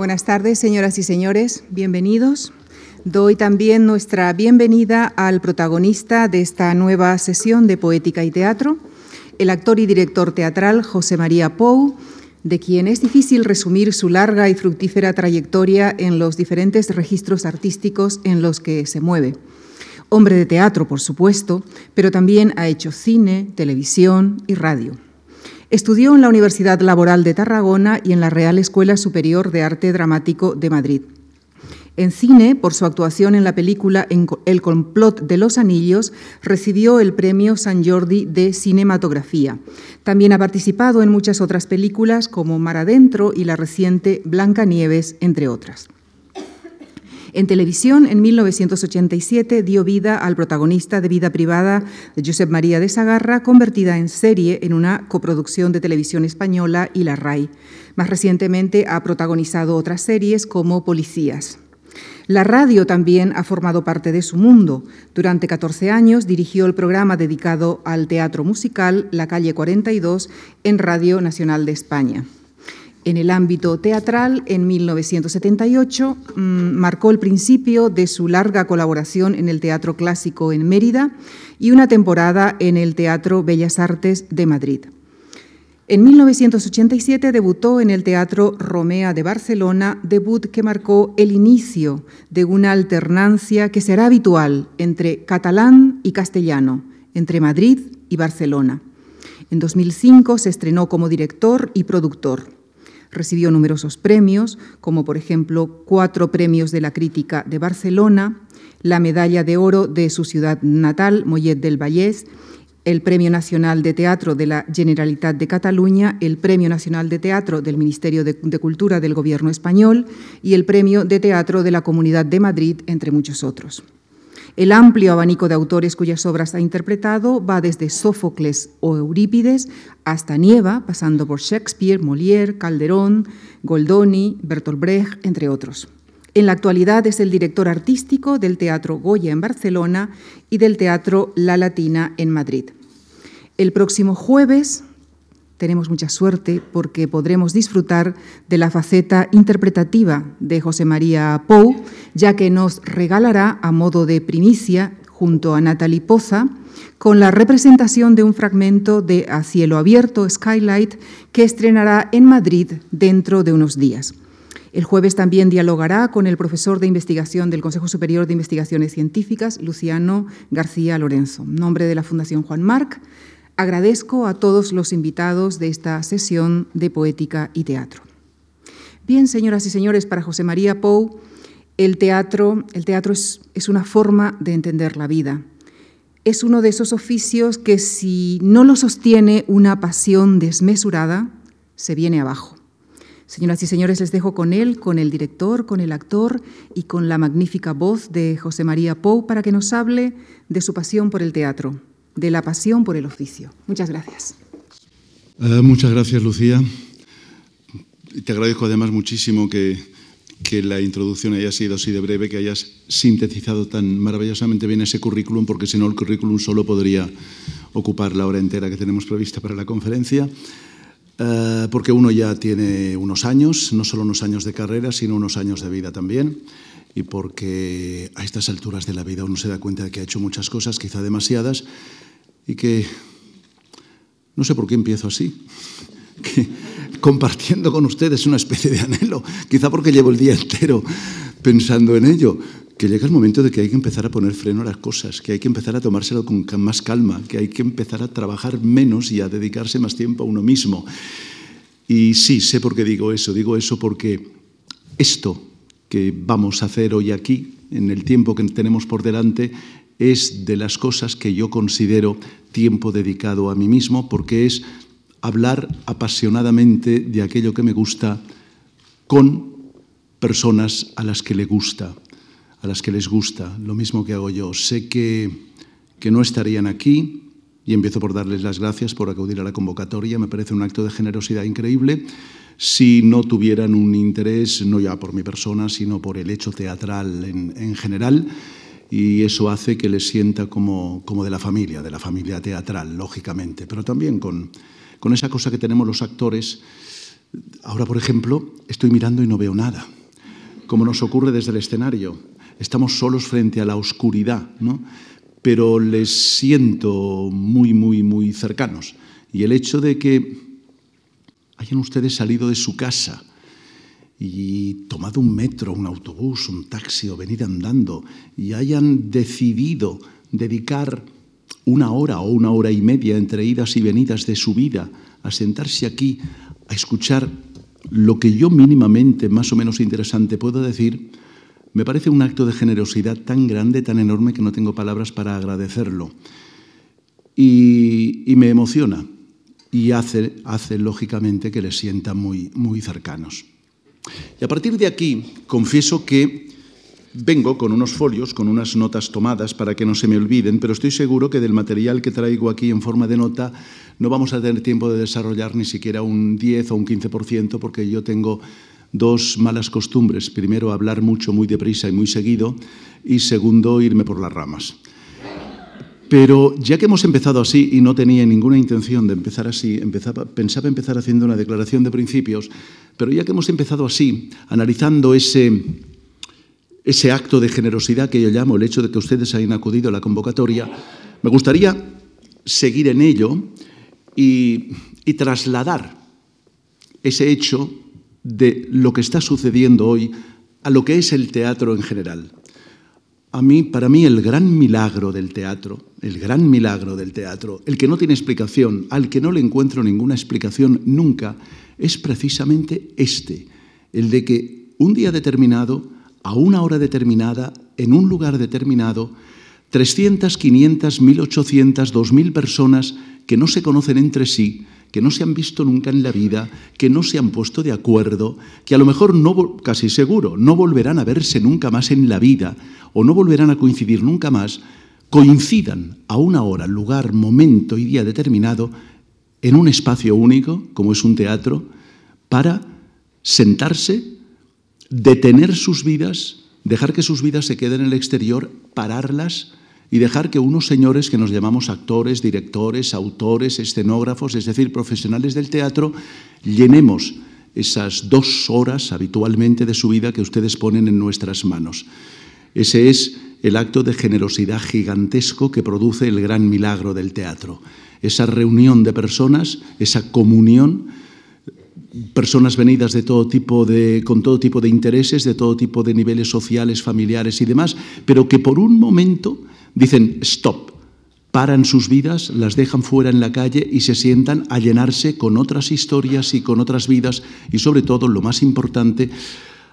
Buenas tardes, señoras y señores, bienvenidos. Doy también nuestra bienvenida al protagonista de esta nueva sesión de Poética y Teatro, el actor y director teatral José María Pou, de quien es difícil resumir su larga y fructífera trayectoria en los diferentes registros artísticos en los que se mueve. Hombre de teatro, por supuesto, pero también ha hecho cine, televisión y radio. Estudió en la Universidad Laboral de Tarragona y en la Real Escuela Superior de Arte Dramático de Madrid. En cine, por su actuación en la película El complot de los anillos, recibió el premio San Jordi de cinematografía. También ha participado en muchas otras películas como Mar Adentro y la reciente Blancanieves, entre otras. En televisión, en 1987, dio vida al protagonista de Vida Privada de Josep María de Sagarra, convertida en serie en una coproducción de televisión española y la RAI. Más recientemente ha protagonizado otras series como Policías. La radio también ha formado parte de su mundo. Durante 14 años dirigió el programa dedicado al teatro musical La Calle 42 en Radio Nacional de España. En el ámbito teatral, en 1978, mm, marcó el principio de su larga colaboración en el Teatro Clásico en Mérida y una temporada en el Teatro Bellas Artes de Madrid. En 1987 debutó en el Teatro Romea de Barcelona, debut que marcó el inicio de una alternancia que será habitual entre catalán y castellano, entre Madrid y Barcelona. En 2005 se estrenó como director y productor. Recibió numerosos premios, como por ejemplo cuatro premios de la crítica de Barcelona, la medalla de oro de su ciudad natal, Mollet del Vallès, el Premio Nacional de Teatro de la Generalitat de Cataluña, el Premio Nacional de Teatro del Ministerio de, Cultura del Gobierno español y el Premio de Teatro de la Comunidad de Madrid, entre muchos otros. El amplio abanico de autores cuyas obras ha interpretado va desde Sófocles o Eurípides hasta Nieva, pasando por Shakespeare, Molière, Calderón, Goldoni, Bertolt Brecht, entre otros. En la actualidad es el director artístico del Teatro Goya en Barcelona y del Teatro La Latina en Madrid. El próximo jueves tenemos mucha suerte porque podremos disfrutar de la faceta interpretativa de José María Pou, ya que nos regalará a modo de primicia, junto a Natalie Poza, con la representación de un fragmento de A cielo abierto, Skylight, que estrenará en Madrid dentro de unos días. El jueves también dialogará con el profesor de investigación del Consejo Superior de Investigaciones Científicas, Luciano García Lorenzo. En nombre de la Fundación Juan Marc, agradezco a todos los invitados de esta sesión de poética y teatro. Bien, señoras y señores, para José María Pou, el teatro, el teatro es, es una forma de entender la vida. Es uno de esos oficios que si no lo sostiene una pasión desmesurada, se viene abajo. Señoras y señores, les dejo con él, con el director, con el actor y con la magnífica voz de José María Pou para que nos hable de su pasión por el teatro de la pasión por el oficio. Muchas gracias. Eh, muchas gracias, Lucía. Te agradezco además muchísimo que, que la introducción haya sido así de breve, que hayas sintetizado tan maravillosamente bien ese currículum, porque si no el currículum solo podría ocupar la hora entera que tenemos prevista para la conferencia. Eh, porque uno ya tiene unos años, no solo unos años de carrera, sino unos años de vida también y porque a estas alturas de la vida uno se da cuenta de que ha hecho muchas cosas, quizá demasiadas, y que no sé por qué empiezo así, que compartiendo con ustedes una especie de anhelo, quizá porque llevo el día entero pensando en ello, que llega el momento de que hay que empezar a poner freno a las cosas, que hay que empezar a tomárselo con más calma, que hay que empezar a trabajar menos y a dedicarse más tiempo a uno mismo. Y sí, sé por qué digo eso, digo eso porque esto que vamos a hacer hoy aquí, en el tiempo que tenemos por delante, es de las cosas que yo considero tiempo dedicado a mí mismo, porque es hablar apasionadamente de aquello que me gusta con personas a las que le gusta, a las que les gusta, lo mismo que hago yo. Sé que, que no estarían aquí y empiezo por darles las gracias por acudir a la convocatoria, me parece un acto de generosidad increíble si no tuvieran un interés, no ya por mi persona, sino por el hecho teatral en, general. Y eso hace que les sienta como, como, de la familia, de la familia teatral, lógicamente, pero también con, con esa cosa que tenemos los actores Ahora, por ejemplo, estoy mirando y no veo nada, como nos ocurre desde el escenario. Estamos solos frente a la oscuridad, ¿no? pero les siento muy, muy, muy cercanos. Y el hecho de que hayan ustedes salido de su casa y tomado un metro, un autobús, un taxi o venir andando y hayan decidido dedicar una hora o una hora y media entre idas y venidas de su vida a sentarse aquí a escuchar lo que yo mínimamente, más o menos interesante, puedo decir, me parece un acto de generosidad tan grande, tan enorme, que no tengo palabras para agradecerlo. Y, me emociona y hace, hace, lógicamente, que les sienta muy, muy cercanos. Y a partir de aquí, confieso que vengo con unos folios, con unas notas tomadas para que no se me olviden, pero estoy seguro que del material que traigo aquí en forma de nota no vamos a tener tiempo de desarrollar ni siquiera un 10 o un 15%, porque yo tengo dos malas costumbres. Primero, hablar mucho, muy deprisa y muy seguido, y segundo, irme por las ramas. Pero ya que hemos empezado así y no tenía ninguna intención de empezar así, empezaba, pensaba empezar haciendo una declaración de principios, pero ya que hemos empezado así, analizando ese, ese acto de generosidad que yo llamo el hecho de que ustedes hayan acudido a la convocatoria, me gustaría seguir en ello y, y trasladar ese hecho de lo que está sucediendo hoy a lo que es el teatro en general. A mí, para mí, el gran milagro del teatro, el gran milagro del teatro, el que no tiene explicación, al que no le encuentro ninguna explicación nunca, es precisamente este, el de que un día determinado, a una hora determinada, en un lugar determinado, 300, 500, 1800, 2000 personas que no se conocen entre sí, que no se han visto nunca en la vida, que no se han puesto de acuerdo, que a lo mejor no, casi seguro, no volverán a verse nunca más en la vida o no volverán a coincidir nunca más, coincidan a una hora, lugar, momento y día determinado en un espacio único, como es un teatro, para sentarse, detener sus vidas, dejar que sus vidas se queden en el exterior, pararlas y dejar que unos señores que nos llamamos actores, directores, autores, escenógrafos, es decir, profesionales del teatro, llenemos esas dos horas habitualmente de su vida que ustedes ponen en nuestras manos. Ese es el acto de generosidad gigantesco que produce el gran milagro del teatro. Esa reunión de personas, esa comunión, personas venidas de todo tipo de, con todo tipo de intereses, de todo tipo de niveles sociales, familiares y demás, pero que por un momento dicen stop, paran sus vidas, las dejan fuera en la calle y se sientan a llenarse con otras historias y con otras vidas y sobre todo, lo más importante,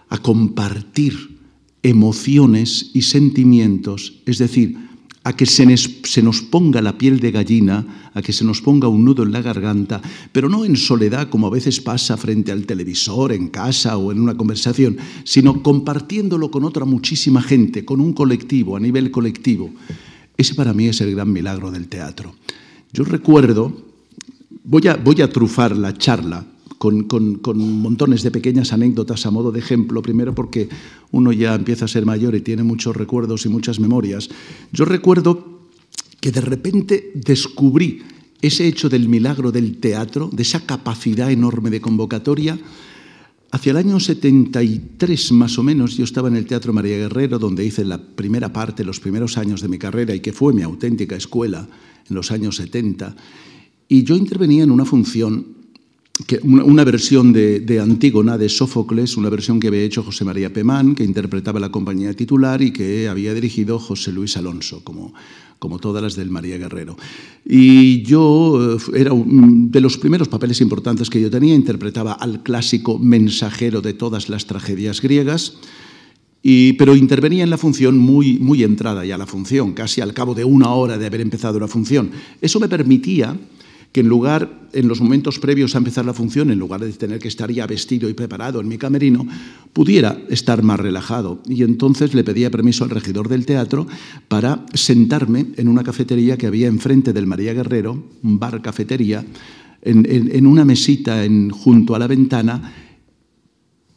a compartir emociones y sentimientos, es decir, a que se nos, ponga la piel de gallina, a que se nos ponga un nudo en la garganta, pero no en soledad como a veces pasa frente al televisor, en casa o en una conversación, sino compartiéndolo con otra muchísima gente, con un colectivo, a nivel colectivo. Ese para mí es el gran milagro del teatro. Yo recuerdo, voy a, voy a trufar la charla con, montones de pequeñas anécdotas a modo de ejemplo, primero porque uno ya empieza a ser mayor y tiene muchos recuerdos y muchas memorias. Yo recuerdo que de repente descubrí ese hecho del milagro del teatro, de esa capacidad enorme de convocatoria, Hacia el año 73 más o menos yo estaba en el Teatro María Guerrero, donde hice la primera parte, los primeros años de mi carrera y que fue mi auténtica escuela en los años 70. Y yo intervenía en una función una, versión de, Antígona de Sófocles, una versión que había hecho José María Pemán, que interpretaba la compañía titular y que había dirigido José Luis Alonso, como, como todas las del María Guerrero. Y yo eh, era de los primeros papeles importantes que yo tenía, interpretaba al clásico mensajero de todas las tragedias griegas. Y, pero intervenía en la función muy, muy entrada ya la función, casi al cabo de una hora de haber empezado la función. Eso me permitía que en lugar, en los momentos previos a empezar la función, en lugar de tener que estar ya vestido y preparado en mi camerino, pudiera estar más relajado. Y entonces le pedía permiso al regidor del teatro para sentarme en una cafetería que había enfrente del María Guerrero, un bar cafetería, en, una mesita en, junto a la ventana,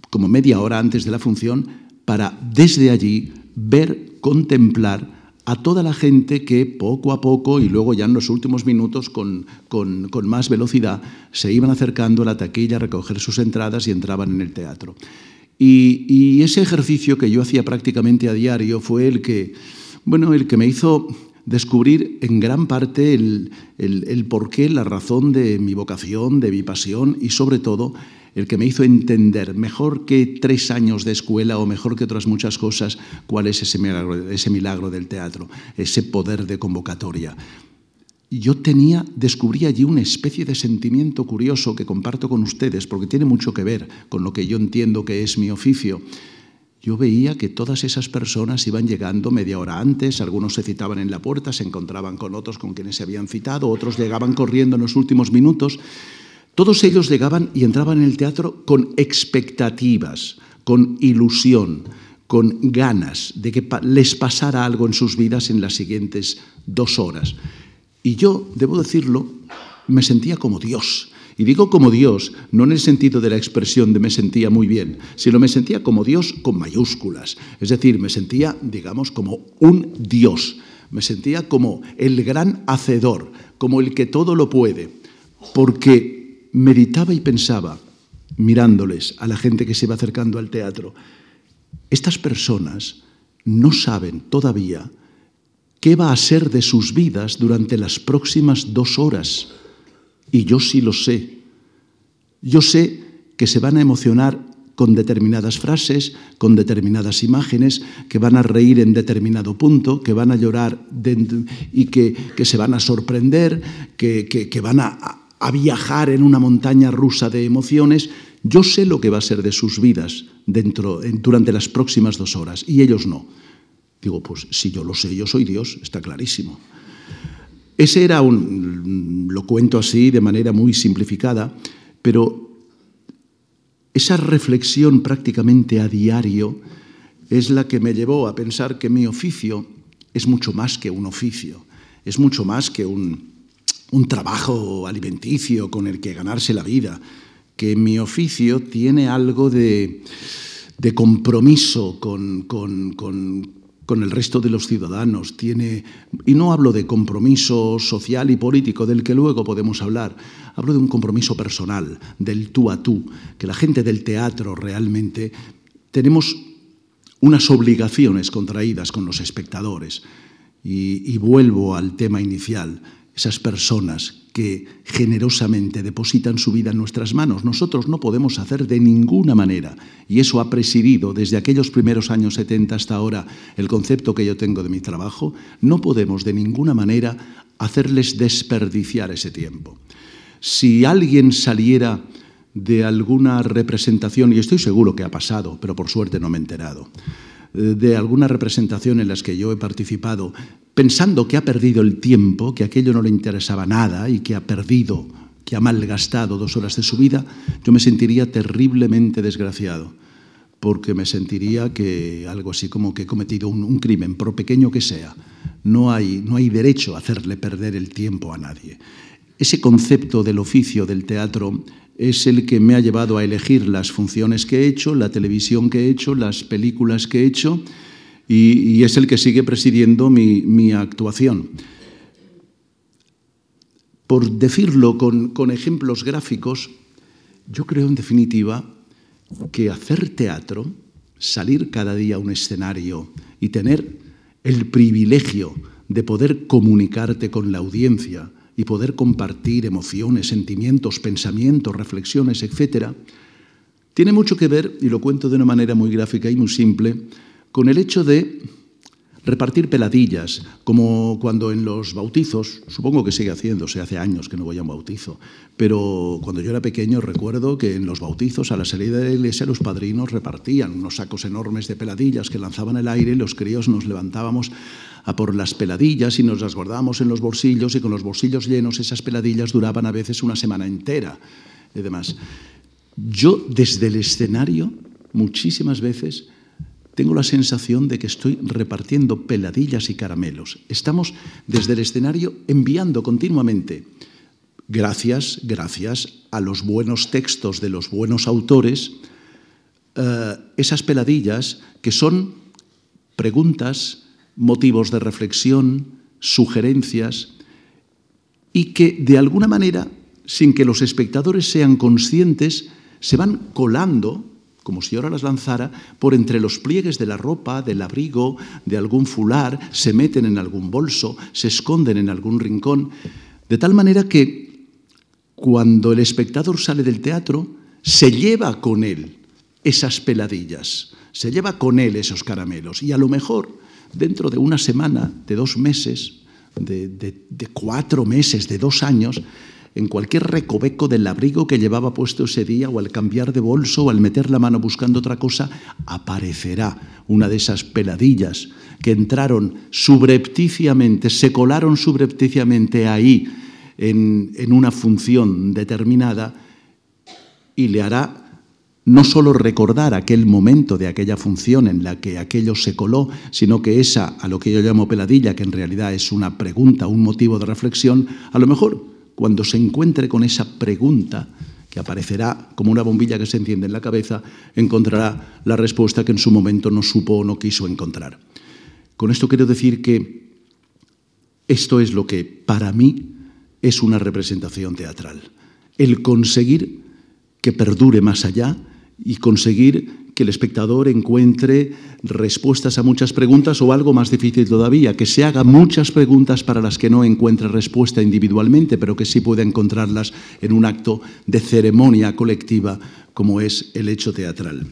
como media hora antes de la función, para desde allí ver, contemplar a toda la gente que poco a poco y luego ya en los últimos minutos con, con, más velocidad se iban acercando a la taquilla a recoger sus entradas y entraban en el teatro. Y, y, ese ejercicio que yo hacía prácticamente a diario fue el que, bueno, el que me hizo descubrir en gran parte el, el, el porqué, la razón de mi vocación, de mi pasión y sobre todo el que me hizo entender mejor que tres años de escuela o mejor que otras muchas cosas cuál es ese milagro, ese milagro del teatro, ese poder de convocatoria. Yo tenía, descubrí allí una especie de sentimiento curioso que comparto con ustedes porque tiene mucho que ver con lo que yo entiendo que es mi oficio yo veía que todas esas personas iban llegando media hora antes, algunos se citaban en la puerta, se encontraban con otros con quienes se habían citado, otros llegaban corriendo en los últimos minutos. Todos ellos llegaban y entraban en el teatro con expectativas, con ilusión, con ganas de que les pasara algo en sus vidas en las siguientes dos horas. Y yo, debo decirlo, me sentía como Dios. Y digo como Dios, no en el sentido de la expresión de me sentía muy bien, sino me sentía como Dios con mayúsculas. Es decir, me sentía, digamos, como un Dios. Me sentía como el gran hacedor, como el que todo lo puede. Porque meditaba y pensaba, mirándoles a la gente que se va acercando al teatro, estas personas no saben todavía qué va a ser de sus vidas durante las próximas dos horas y yo sí lo sé. Yo sé que se van a emocionar con determinadas frases, con determinadas imágenes, que van a reír en determinado punto, que van a llorar y que, se van a sorprender, que van a, a, viajar en una montaña rusa de emociones. Yo sé lo que va a ser de sus vidas dentro, durante las próximas dos horas y ellos no. Digo, pues si yo lo sé, yo soy Dios, está clarísimo. Ese era un, lo cuento así de manera muy simplificada, pero esa reflexión prácticamente a diario es la que me llevó a pensar que mi oficio es mucho más que un oficio, es mucho más que un, trabajo alimenticio con el que ganarse la vida, que mi oficio tiene algo de, compromiso con, con el resto de los ciudadanos, tiene, y no hablo de compromiso social y político del que luego podemos hablar, hablo de un compromiso personal, del tú a tú, que la gente del teatro realmente tenemos unas obligaciones contraídas con los espectadores. Y vuelvo al tema inicial, esas personas que generosamente depositan su vida en nuestras manos. Nosotros no podemos hacer de ninguna manera, y eso ha presidido desde aquellos primeros años 70 hasta ahora el concepto que yo tengo de mi trabajo, no podemos de ninguna manera hacerles desperdiciar ese tiempo. Si alguien saliera de alguna representación, y estoy seguro que ha pasado, pero por suerte no me he enterado, eh, de alguna representación en las que yo he participado, pensando que ha perdido el tiempo, que aquello no le interesaba nada y que ha perdido, que ha malgastado dos horas de su vida, yo me sentiría terriblemente desgraciado, porque me sentiría que algo así como que he cometido un, crimen, por pequeño que sea. No hay, no hay derecho a hacerle perder el tiempo a nadie. Ese concepto del oficio del teatro es el que me ha llevado a elegir las funciones que he hecho, la televisión que he hecho, las películas que he hecho, y, es el que sigue presidiendo mi, actuación. Por decirlo con, con ejemplos gráficos, yo creo en definitiva que hacer teatro, salir cada día a un escenario y tener el privilegio de poder comunicarte con la audiencia, y poder compartir emociones, sentimientos, pensamientos, reflexiones, etc., tiene mucho que ver, y lo cuento de una manera muy gráfica y muy simple, con el hecho de repartir peladillas, como cuando en los bautizos, supongo que sigue haciéndose, hace años que no voy a un bautizo, pero cuando yo era pequeño recuerdo que en los bautizos a la salida de la iglesia los padrinos repartían unos sacos enormes de peladillas que lanzaban el aire y los críos nos levantábamos a por las peladillas y nos las guardábamos en los bolsillos y con los bolsillos llenos esas peladillas duraban a veces una semana entera y demás. Yo desde el escenario muchísimas veces tengo la sensación de que estoy repartiendo peladillas y caramelos. Estamos desde el escenario enviando continuamente, gracias, gracias a los buenos textos de los buenos autores, eh, esas peladillas que son preguntas, motivos de reflexión, sugerencias, y que de alguna manera, sin que los espectadores sean conscientes, se van colando, como si ahora las lanzara, por entre los pliegues de la ropa, del abrigo, de algún fular, se meten en algún bolso, se esconden en algún rincón, de tal manera que cuando el espectador sale del teatro, se lleva con él esas peladillas, se lleva con él esos caramelos. Y a lo mejor dentro de una semana, de dos meses, de, cuatro meses, de dos años, en cualquier recoveco del abrigo que llevaba puesto ese día, o al cambiar de bolso, o al meter la mano buscando otra cosa, aparecerá una de esas peladillas que entraron subrepticiamente, se colaron subrepticiamente ahí en, en una función determinada y le hará no solo recordar aquel momento de aquella función en la que aquello se coló, sino que esa, a lo que yo llamo peladilla, que en realidad es una pregunta, un motivo de reflexión, a lo mejor cuando se encuentre con esa pregunta, que aparecerá como una bombilla que se enciende en la cabeza, encontrará la respuesta que en su momento no supo o no quiso encontrar. Con esto quiero decir que esto es lo que para mí es una representación teatral. El conseguir que perdure más allá y conseguir que el espectador encuentre respuestas a muchas preguntas o algo más difícil todavía, que se haga muchas preguntas para las que no encuentre respuesta individualmente, pero que sí pueda encontrarlas en un acto de ceremonia colectiva como es el hecho teatral.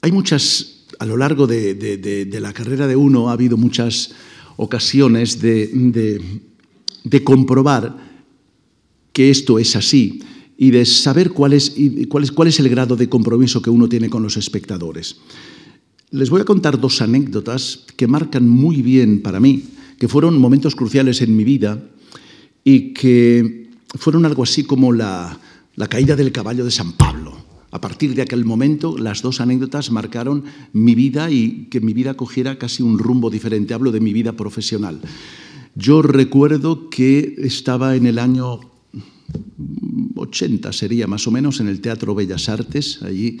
Hay muchas, a lo largo de, la carrera de uno ha habido muchas ocasiones de comprobar que esto es así y de saber cuál es, cuál, es, cuál es el grado de compromiso que uno tiene con los espectadores. Les voy a contar dos anécdotas que marcan muy bien para mí, que fueron momentos cruciales en mi vida y que fueron algo así como la, la caída del caballo de San Pablo. A partir de aquel momento, las dos anécdotas marcaron mi vida y que mi vida cogiera casi un rumbo diferente. Hablo de mi vida profesional. Yo recuerdo que estaba en el año 80 sería más o menos, en el Teatro Bellas Artes, allí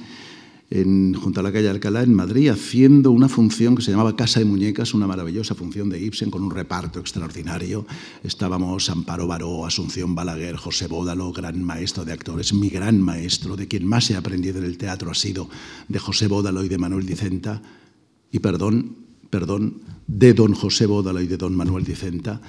junto a la calle Alcalá, en Madrid, haciendo una función que se llamaba Casa de Muñecas, una maravillosa función de Ibsen con un reparto extraordinario. Estábamos Amparo Baró, Asunción Balaguer, José Bódalo, gran maestro de actores, mi gran maestro, de quien más he aprendido en el teatro ha sido de José Bódalo y de Manuel Dicenta, y perdón, perdón, de don José Bódalo y de don Manuel Dicenta.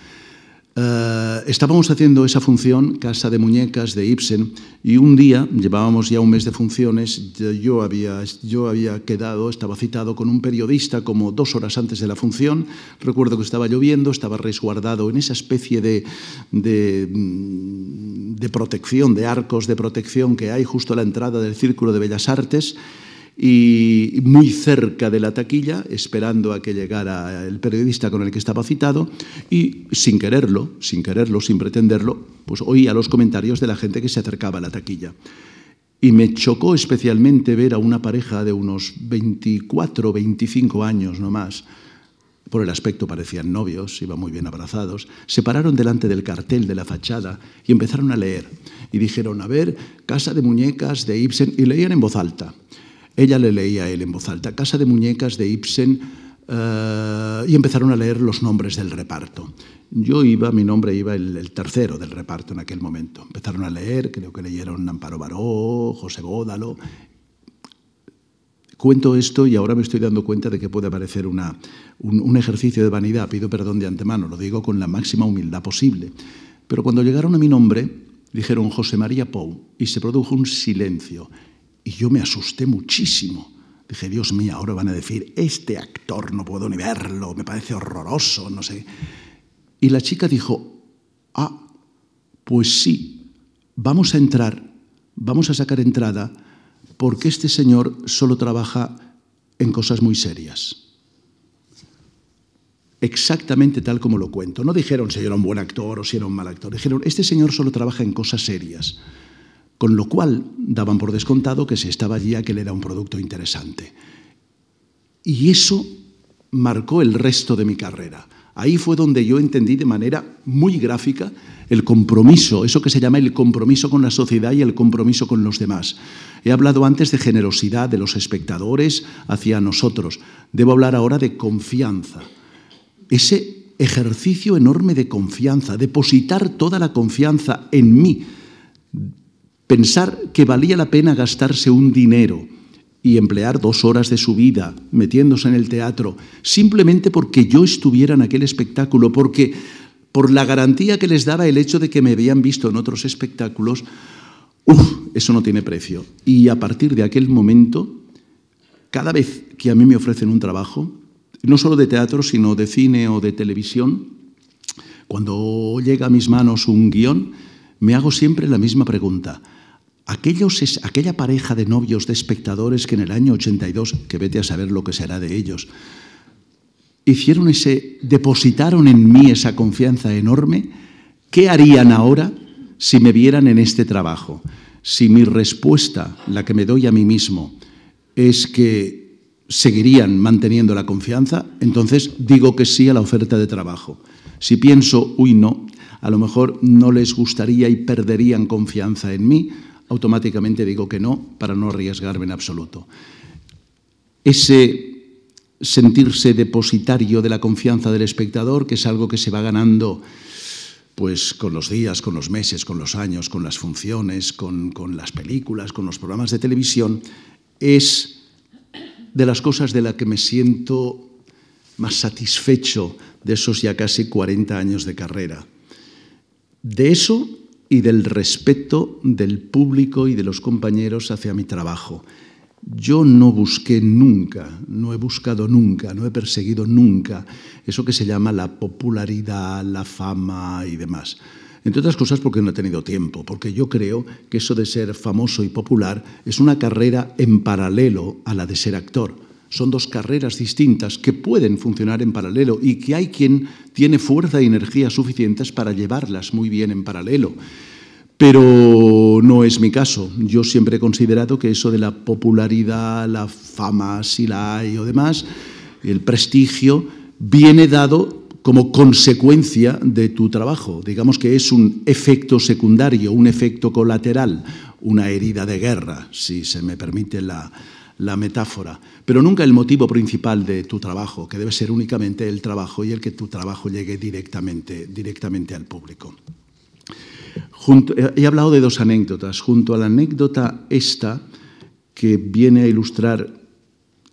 Eh, estábamos haciendo esa función, Casa de Muñecas de Ibsen, y un día, llevábamos ya un mes de funciones, yo había, yo había quedado, estaba citado con un periodista como dos horas antes de la función, recuerdo que estaba lloviendo, estaba resguardado en esa especie de, de, de protección, de arcos de protección que hay justo a la entrada del Círculo de Bellas Artes, y muy cerca de la taquilla, esperando a que llegara el periodista con el que estaba citado, y sin quererlo, sin quererlo, sin pretenderlo, pues oía los comentarios de la gente que se acercaba a la taquilla. Y me chocó especialmente ver a una pareja de unos 24, 25 años no más, por el aspecto parecían novios, iban muy bien abrazados, se pararon delante del cartel de la fachada y empezaron a leer. Y dijeron, a ver, Casa de Muñecas de Ibsen, y leían en voz alta. Ella le leía a él en voz alta, Casa de Muñecas de Ibsen, eh, y empezaron a leer los nombres del reparto. Yo iba, mi nombre iba el, tercero del reparto en aquel momento. Empezaron a leer, creo que leyeron Amparo Baró, José Gódalo. Cuento esto y ahora me estoy dando cuenta de que puede parecer una, un, un ejercicio de vanidad. Pido perdón de antemano, lo digo con la máxima humildad posible. Pero cuando llegaron a mi nombre, dijeron José María Pou y se produjo un silencio y yo me asusté muchísimo. Dije, Dios mío, ahora van a decir, este actor no puedo ni verlo, me parece horroroso, no sé. Y la chica dijo, ah, pues sí, vamos a entrar, vamos a sacar entrada, porque este señor solo trabaja en cosas muy serias. Exactamente tal como lo cuento. No dijeron si era un buen actor o si era un mal actor. Dijeron, este señor solo trabaja en cosas serias con lo cual daban por descontado que si estaba allí aquel era un producto interesante. Y eso marcó el resto de mi carrera. Ahí fue donde yo entendí de manera muy gráfica el compromiso, eso que se llama el compromiso con la sociedad y el compromiso con los demás. He hablado antes de generosidad de los espectadores hacia nosotros. Debo hablar ahora de confianza. Ese ejercicio enorme de confianza, depositar toda la confianza en mí, pensar que valía la pena gastarse un dinero y emplear dos horas de su vida metiéndose en el teatro, simplemente porque yo estuviera en aquel espectáculo, porque por la garantía que les daba el hecho de que me habían visto en otros espectáculos, uff, eso no tiene precio. Y a partir de aquel momento, cada vez que a mí me ofrecen un trabajo, no solo de teatro, sino de cine o de televisión, cuando llega a mis manos un guion, me hago siempre la misma pregunta. Aquellos, aquella pareja de novios, de espectadores que en el año 82, que vete a saber lo que será de ellos, hicieron ese, depositaron en mí esa confianza enorme, ¿qué harían ahora si me vieran en este trabajo? Si mi respuesta, la que me doy a mí mismo, es que seguirían manteniendo la confianza, entonces digo que sí a la oferta de trabajo. Si pienso, uy, no, a lo mejor no les gustaría y perderían confianza en mí, automáticamente digo que no para no arriesgarme en absoluto. Ese sentirse depositario de la confianza del espectador, que es algo que se va ganando pues con los días, con los meses, con los años, con las funciones, con, con las películas, con los programas de televisión, es de las cosas de las que me siento más satisfecho de esos ya casi 40 años de carrera. De eso y del respeto del público y de los compañeros hacia mi trabajo. Yo no busqué nunca, no he buscado nunca, no he perseguido nunca eso que se llama la popularidad, la fama y demás. Entre otras cosas porque no he tenido tiempo, porque yo creo que eso de ser famoso y popular es una carrera en paralelo a la de ser actor. Son dos carreras distintas que pueden funcionar en paralelo y que hay quien tiene fuerza y energía suficientes para llevarlas muy bien en paralelo. Pero no es mi caso. Yo siempre he considerado que eso de la popularidad, la fama, si la hay o demás, el prestigio, viene dado como consecuencia de tu trabajo. Digamos que es un efecto secundario, un efecto colateral, una herida de guerra, si se me permite la, la metáfora, pero nunca el motivo principal de tu trabajo, que debe ser únicamente el trabajo y el que tu trabajo llegue directamente, directamente al público he hablado de dos anécdotas. Junto a la anécdota esta, que viene a ilustrar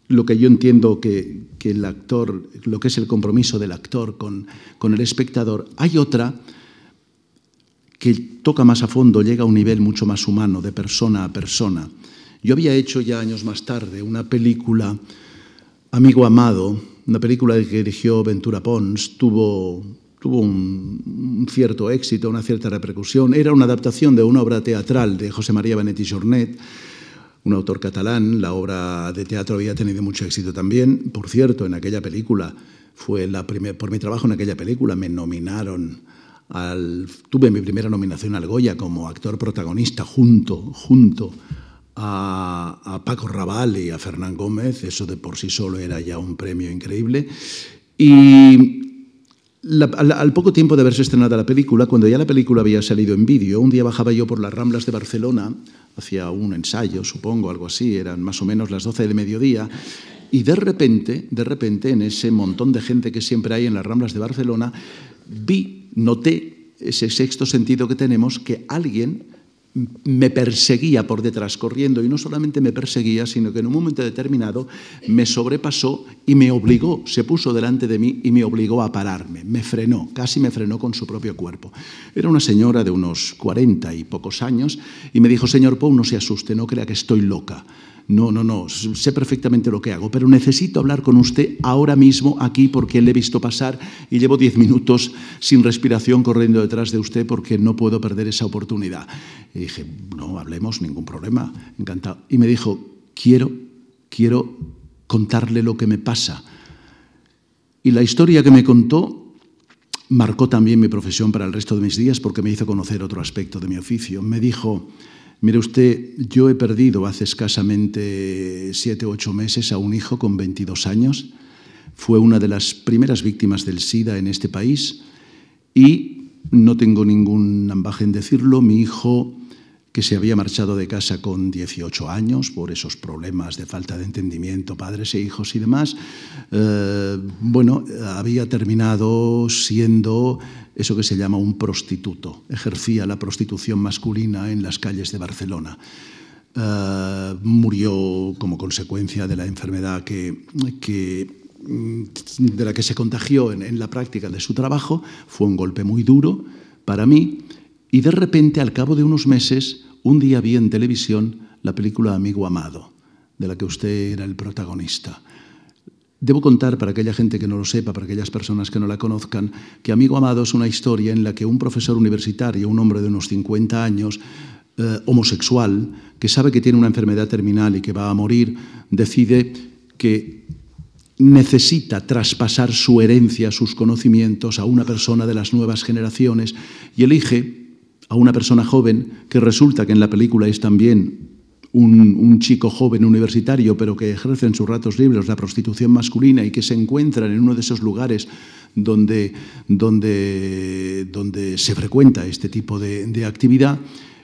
lo que yo entiendo que, el actor, lo que es el compromiso del actor con, con el espectador, hay otra que toca más a fondo, llega a un nivel mucho más humano, de persona a persona. Yo había hecho ya años más tarde una película, Amigo Amado, una película que dirigió Ventura Pons, tuvo un, cierto éxito, una cierta repercusión. Era una adaptación de una obra teatral de José María Benetti Jornet, un autor catalán. La obra de teatro había tenido mucho éxito también. Por cierto, en aquella película, fue la por mi trabajo en aquella película, me nominaron tuve mi primera nominación al Goya como actor protagonista junto, junto a, Paco Raval y a Fernán Gómez, eso de por sí solo era ya un premio increíble. Y al, poco tiempo de haberse estrenado la película, cuando ya la película había salido en vídeo, un día bajaba yo por las Ramblas de Barcelona, hacía un ensayo, supongo, algo así, eran más o menos las 12 del mediodía, y de repente, de repente, en ese montón de gente que siempre hay en las Ramblas de Barcelona, vi, noté ese sexto sentido que tenemos, que alguien me perseguía por detrás corriendo y no solamente me perseguía, sino que en un momento determinado me sobrepasó y me obligó, se puso delante de mí y me obligó a pararme, me frenó, casi me frenó con su propio cuerpo. Era una señora de unos cuarenta y pocos años y me dijo, señor Pou, no se asuste, no crea que estoy loca. No, no, no, sé perfectamente lo que hago, pero necesito hablar con usted ahora mismo aquí porque le he visto pasar y llevo diez minutos sin respiración corriendo detrás de usted porque no puedo perder esa oportunidad. Y dije, no, hablemos, ningún problema, encantado. Y me dijo, quiero, quiero contarle lo que me pasa. Y la historia que me contó marcó también mi profesión para el resto de mis días porque me hizo conocer otro aspecto de mi oficio. Me dijo, Mire usted, yo he perdido hace escasamente siete o ocho meses a un hijo con 22 años. fue una de las primeras víctimas del SIDA en este país y no tengo ningún ambaje en decirlo, mi hijo que se había marchado de casa con 18 años por esos problemas de falta de entendimiento, padres e hijos y demás, eh, bueno, había terminado siendo eso que se llama un prostituto. Ejercía la prostitución masculina en las calles de Barcelona. Eh, murió como consecuencia de la enfermedad que, mm, de la que se contagió en la práctica de su trabajo. Fue un golpe muy duro para mí y de repente, al cabo de unos meses, un día vi en televisión la película Amigo Amado, de la que usted era el protagonista. Debo contar, para aquella gente que no lo sepa, para aquellas personas que no la conozcan, que Amigo Amado es una historia en la que un profesor universitario, un hombre de unos 50 años, eh, homosexual, que sabe que tiene una enfermedad terminal y que va a morir, decide que necesita traspasar su herencia, sus conocimientos a una persona de las nuevas generaciones y elige a una persona joven que resulta que en la película es también un, chico joven universitario, pero que ejerce en sus ratos libres la prostitución masculina y que se encuentran en uno de esos lugares donde, donde, donde se frecuenta este tipo de, actividad,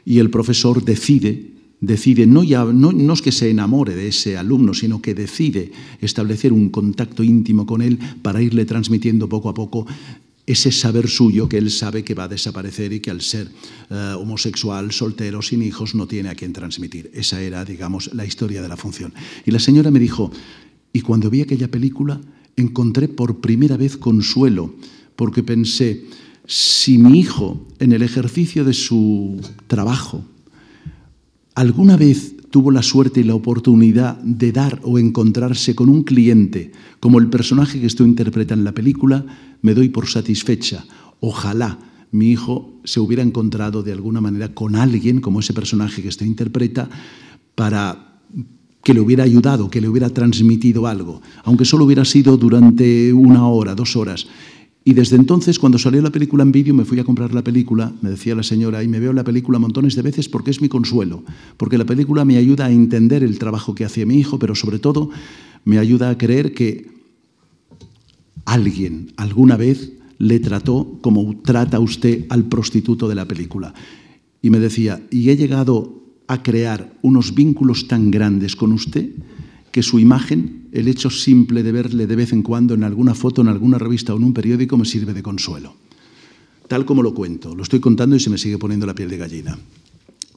y el profesor decide decide, no, ya, no, no, es que se enamore de ese alumno, sino que decide establecer un contacto íntimo con él para irle transmitiendo poco a poco ese saber suyo que él sabe que va a desaparecer y que al ser eh, homosexual, soltero, sin hijos, no tiene a quien transmitir. Esa era, digamos, la historia de la función. Y la señora me dijo, y cuando vi aquella película, encontré por primera vez consuelo, porque pensé, si mi hijo, en el ejercicio de su trabajo, alguna vez tuvo la suerte y la oportunidad de dar o encontrarse con un cliente como el personaje que esto interpreta en la película, me doy por satisfecha. Ojalá mi hijo se hubiera encontrado de alguna manera con alguien como ese personaje que esto interpreta para que le hubiera ayudado, que le hubiera transmitido algo, aunque solo hubiera sido durante una hora, dos horas. Y desde entonces, cuando salió la película en vídeo, me fui a comprar la película, me decía la señora, y me veo la película montones de veces porque es mi consuelo, porque la película me ayuda a entender el trabajo que hacía mi hijo, pero sobre todo me ayuda a creer que alguien alguna vez le trató como trata usted al prostituto de la película. Y me decía, y he llegado a crear unos vínculos tan grandes con usted que su imagen, el hecho simple de verle de vez en cuando en alguna foto, en alguna revista o en un periódico, me sirve de consuelo. Tal como lo cuento, lo estoy contando y se me sigue poniendo la piel de gallina.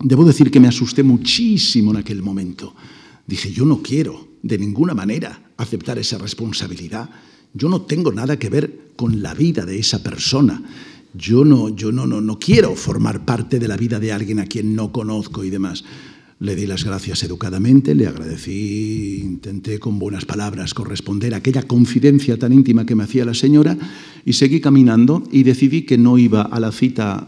Debo decir que me asusté muchísimo en aquel momento. Dije, yo no quiero de ninguna manera aceptar esa responsabilidad. Yo no tengo nada que ver con la vida de esa persona. Yo no, yo no, no, no quiero formar parte de la vida de alguien a quien no conozco y demás. Le di las gracias educadamente, le agradecí, intenté con buenas palabras corresponder a aquella confidencia tan íntima que me hacía la señora y seguí caminando y decidí que no iba a la cita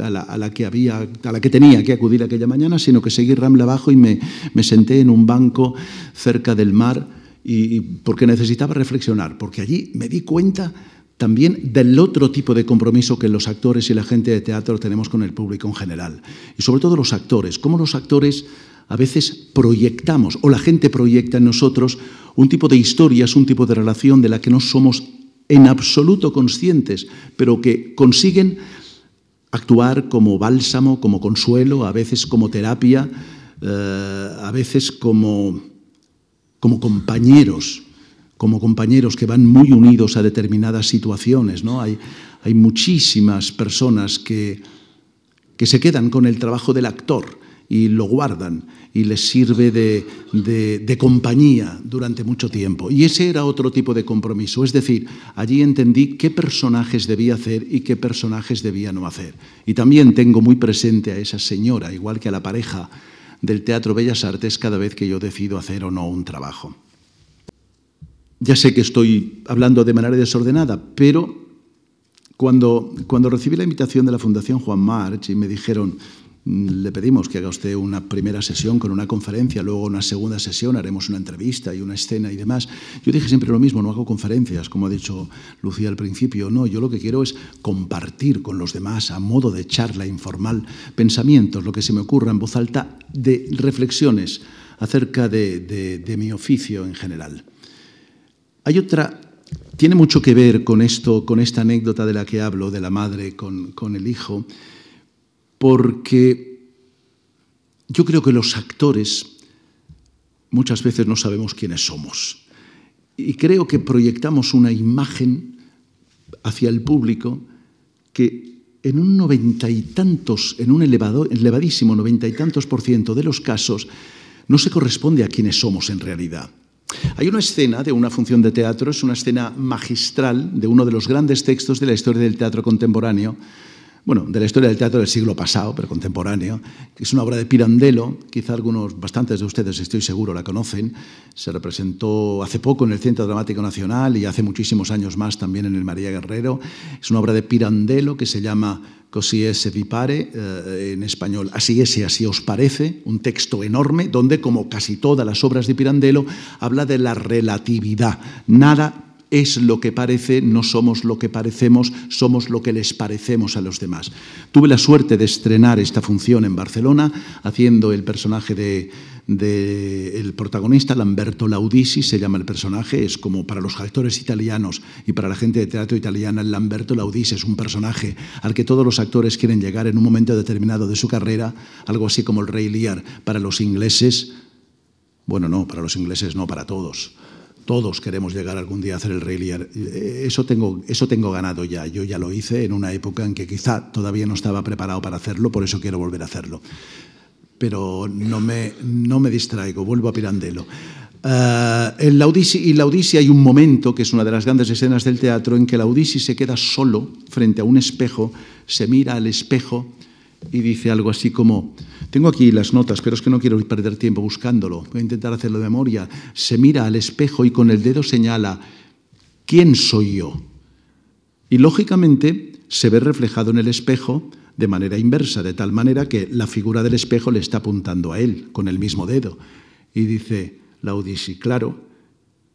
a, la, que había, a la que tenía que acudir aquella mañana, sino que seguí Rambla abajo y me, me senté en un banco cerca del mar y, porque necesitaba reflexionar, porque allí me di cuenta también del otro tipo de compromiso que los actores y la gente de teatro tenemos con el público en general. Y sobre todo los actores, cómo los actores a veces proyectamos o la gente proyecta en nosotros un tipo de historias, un tipo de relación de la que no somos en absoluto conscientes, pero que consiguen actuar como bálsamo, como consuelo, a veces como terapia, eh, a veces como, como compañeros como compañeros que van muy unidos a determinadas situaciones. ¿no? Hay, hay muchísimas personas que, que se quedan con el trabajo del actor y lo guardan y les sirve de, de, compañía durante mucho tiempo. Y ese era otro tipo de compromiso. Es decir, allí entendí qué personajes debía hacer y qué personajes debía no hacer. Y también tengo muy presente a esa señora, igual que a la pareja del Teatro Bellas Artes, cada vez que yo decido hacer o no un trabajo. Ya sé que estoy hablando de manera desordenada, pero cuando, cuando recibí la invitación de la Fundación Juan March y me dijeron, le pedimos que haga usted una primera sesión con una conferencia, luego una segunda sesión, haremos una entrevista y una escena y demás. Yo dije siempre lo mismo, no hago conferencias, como ha dicho Lucía al principio, no, yo lo que quiero es compartir con los demás a modo de charla informal pensamientos, lo que se me ocurra en voz alta, de reflexiones acerca de mi oficio en general. Hay otra tiene mucho que ver con esto, con esta anécdota de la que hablo, de la madre con, con el hijo, porque yo creo que los actores muchas veces no sabemos quiénes somos. Y creo que proyectamos una imagen hacia el público que en un noventa y tantos, en un elevado, elevadísimo noventa y tantos por ciento de los casos, no se corresponde a quienes somos en realidad. Hay una escena de una función de teatro, es una escena magistral de uno de los grandes textos de la historia del teatro contemporáneo, bueno, de la historia del teatro del siglo pasado, pero contemporáneo, que es una obra de Pirandello, quizá algunos, bastantes de ustedes estoy seguro la conocen, se representó hace poco en el Centro Dramático Nacional y hace muchísimos años más también en el María Guerrero, es una obra de Pirandello que se llama Così es vi pare, eh, en español, Así es y así os parece, un texto enorme donde, como casi todas las obras de Pirandello, habla de la relatividad. Nada es lo que parece, no somos lo que parecemos, somos lo que les parecemos a los demás. Tuve la suerte de estrenar esta función en Barcelona, haciendo el personaje de, el protagonista, Lamberto Laudisi, se llama el personaje, es como para los actores italianos y para la gente de teatro italiana, Lamberto Laudisi es un personaje al que todos los actores quieren llegar en un momento determinado de su carrera, algo así como el Rey Lear. Para los ingleses, bueno, no, para los ingleses no, para todos todos queremos llegar algún día a hacer el Rey Lear. Eso tengo, eso tengo ganado ya. Yo ya lo hice en una época en que quizá todavía no estaba preparado para hacerlo, por eso quiero volver a hacerlo. Pero no me, no me distraigo, vuelvo a Pirandello. Uh, en la Odisea, y la Odisea hay un momento, que es una de las grandes escenas del teatro, en que la Odisea se queda solo frente a un espejo, se mira al espejo y dice algo así como, tengo aquí las notas, pero es que no quiero perder tiempo buscándolo, voy a intentar hacerlo de memoria, se mira al espejo y con el dedo señala, ¿quién soy yo? Y lógicamente se ve reflejado en el espejo de manera inversa, de tal manera que la figura del espejo le está apuntando a él con el mismo dedo. Y dice Laudisi, claro,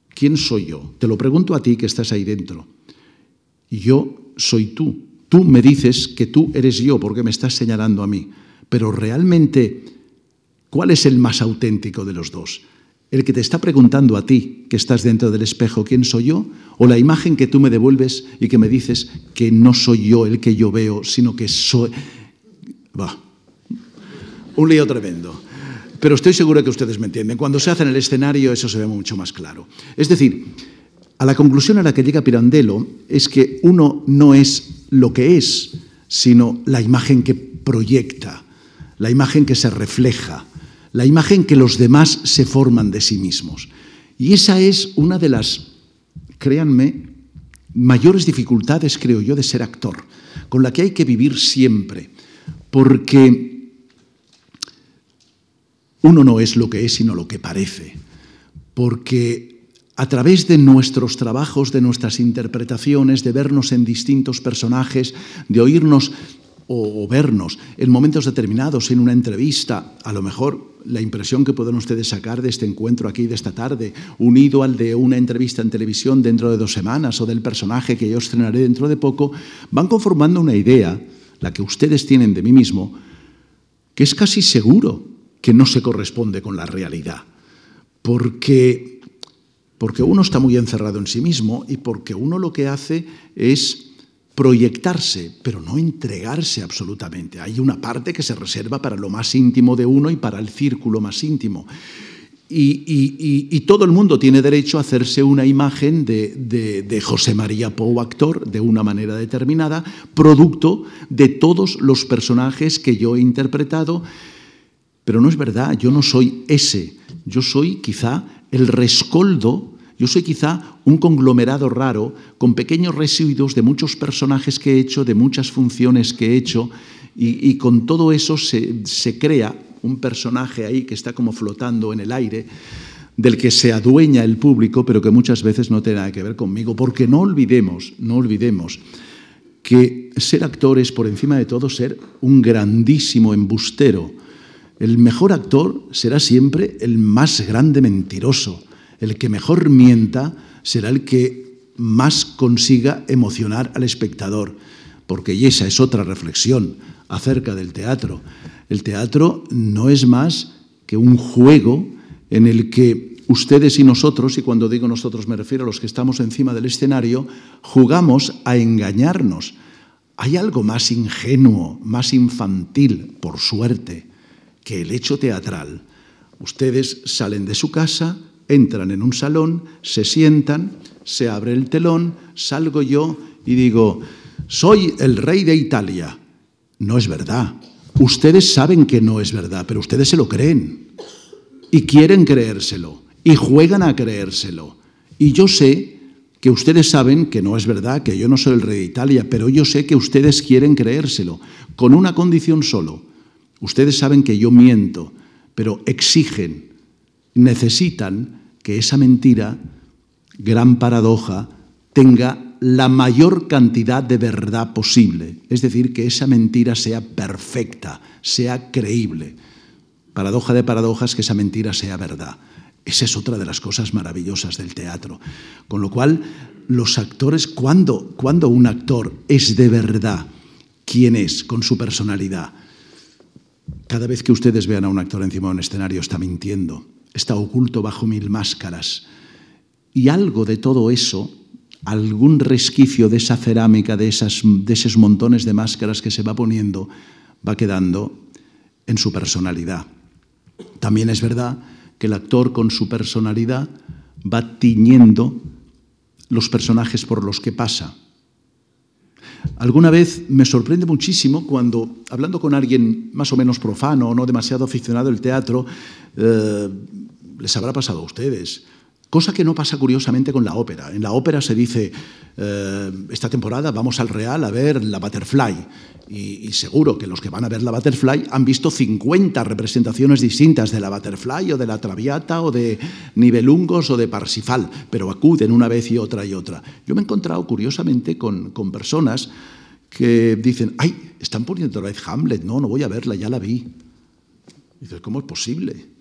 ¿quién soy yo? Te lo pregunto a ti que estás ahí dentro. Yo soy tú, Tú me dices que tú eres yo porque me estás señalando a mí, pero realmente, ¿cuál es el más auténtico de los dos? ¿El que te está preguntando a ti, que estás dentro del espejo, quién soy yo? ¿O la imagen que tú me devuelves y que me dices que no soy yo el que yo veo, sino que soy... Va. Un lío tremendo. Pero estoy seguro que ustedes me entienden. Cuando se hace en el escenario eso se ve mucho más claro. Es decir, a la conclusión a la que llega Pirandello es que uno no es lo que es, sino la imagen que proyecta, la imagen que se refleja, la imagen que los demás se forman de sí mismos. Y esa es una de las, créanme, mayores dificultades, creo yo, de ser actor, con la que hay que vivir siempre, porque uno no es lo que es, sino lo que parece, porque a través de nuestros trabajos, de nuestras interpretaciones, de vernos en distintos personajes, de oírnos o, vernos en momentos determinados, en una entrevista, a lo mejor la impresión que pueden ustedes sacar de este encuentro aquí de esta tarde, unido al de una entrevista en televisión dentro de dos semanas o del personaje que yo estrenaré dentro de poco, van conformando una idea, la que ustedes tienen de mí mismo, que es casi seguro que no se corresponde con la realidad. Porque porque uno está muy encerrado en sí mismo y porque uno lo que hace es proyectarse, pero no entregarse absolutamente. Hay una parte que se reserva para lo más íntimo de uno y para el círculo más íntimo. Y, todo el mundo tiene derecho a hacerse una imagen de, de, José María Pou, actor, de una manera determinada, producto de todos los personajes que yo he interpretado. Pero no es verdad, yo no soy ese, yo soy quizá el rescoldo yo soy quizá un conglomerado raro con pequeños residuos de muchos personajes que he hecho, de muchas funciones que he hecho, y, con todo eso se, se crea un personaje ahí que está como flotando en el aire, del que se adueña el público, pero que muchas veces no tiene nada que ver conmigo, porque no olvidemos, no olvidemos que ser actor es por encima de todo ser un grandísimo embustero. El mejor actor será siempre el más grande mentiroso. El que mejor mienta será el que más consiga emocionar al espectador, porque y esa es otra reflexión acerca del teatro. El teatro no es más que un juego en el que ustedes y nosotros, y cuando digo nosotros me refiero a los que estamos encima del escenario, jugamos a engañarnos. ¿Hay algo más ingenuo, más infantil, por suerte, que el hecho teatral? Ustedes salen de su casa, entran en un salón, se sientan, se abre el telón, salgo yo y digo, soy el rey de Italia. No es verdad. Ustedes saben que no es verdad, pero ustedes se lo creen y quieren creérselo y juegan a creérselo. Y yo sé que ustedes saben que no es verdad, que yo no soy el rey de Italia, pero yo sé que ustedes quieren creérselo, con una condición solo. Ustedes saben que yo miento, pero exigen, necesitan que esa mentira, gran paradoja, tenga la mayor cantidad de verdad posible. Es decir, que esa mentira sea perfecta, sea creíble. Paradoja de paradojas, que esa mentira sea verdad. Esa es otra de las cosas maravillosas del teatro. Con lo cual, los actores, cuando, cuando un actor es de verdad quién es, con su personalidad, cada vez que ustedes vean a un actor encima de un escenario está mintiendo, está oculto bajo mil máscaras. Y algo de todo eso, algún resquicio de esa cerámica, de, esas, de esos montones de máscaras que se va poniendo, va quedando en su personalidad. También es verdad que el actor con su personalidad va tiñendo los personajes por los que pasa. Alguna vez me sorprende muchísimo cuando, hablando con alguien más o menos profano no demasiado aficionado al teatro, eh, les habrá pasado a ustedes. Cosa que no pasa curiosamente con la ópera. En la ópera se dice, eh, esta temporada vamos al Real a ver la Butterfly. Y, seguro que los que van a ver la Butterfly han visto 50 representaciones distintas de la Butterfly o de la Traviata o de Nibelungos o de Parsifal, pero acuden una vez y otra y otra. Yo me he encontrado curiosamente con, con personas que dicen, ay, están poniendo otra vez Hamlet, no, no voy a verla, ya la vi. Y dices, ¿cómo es posible?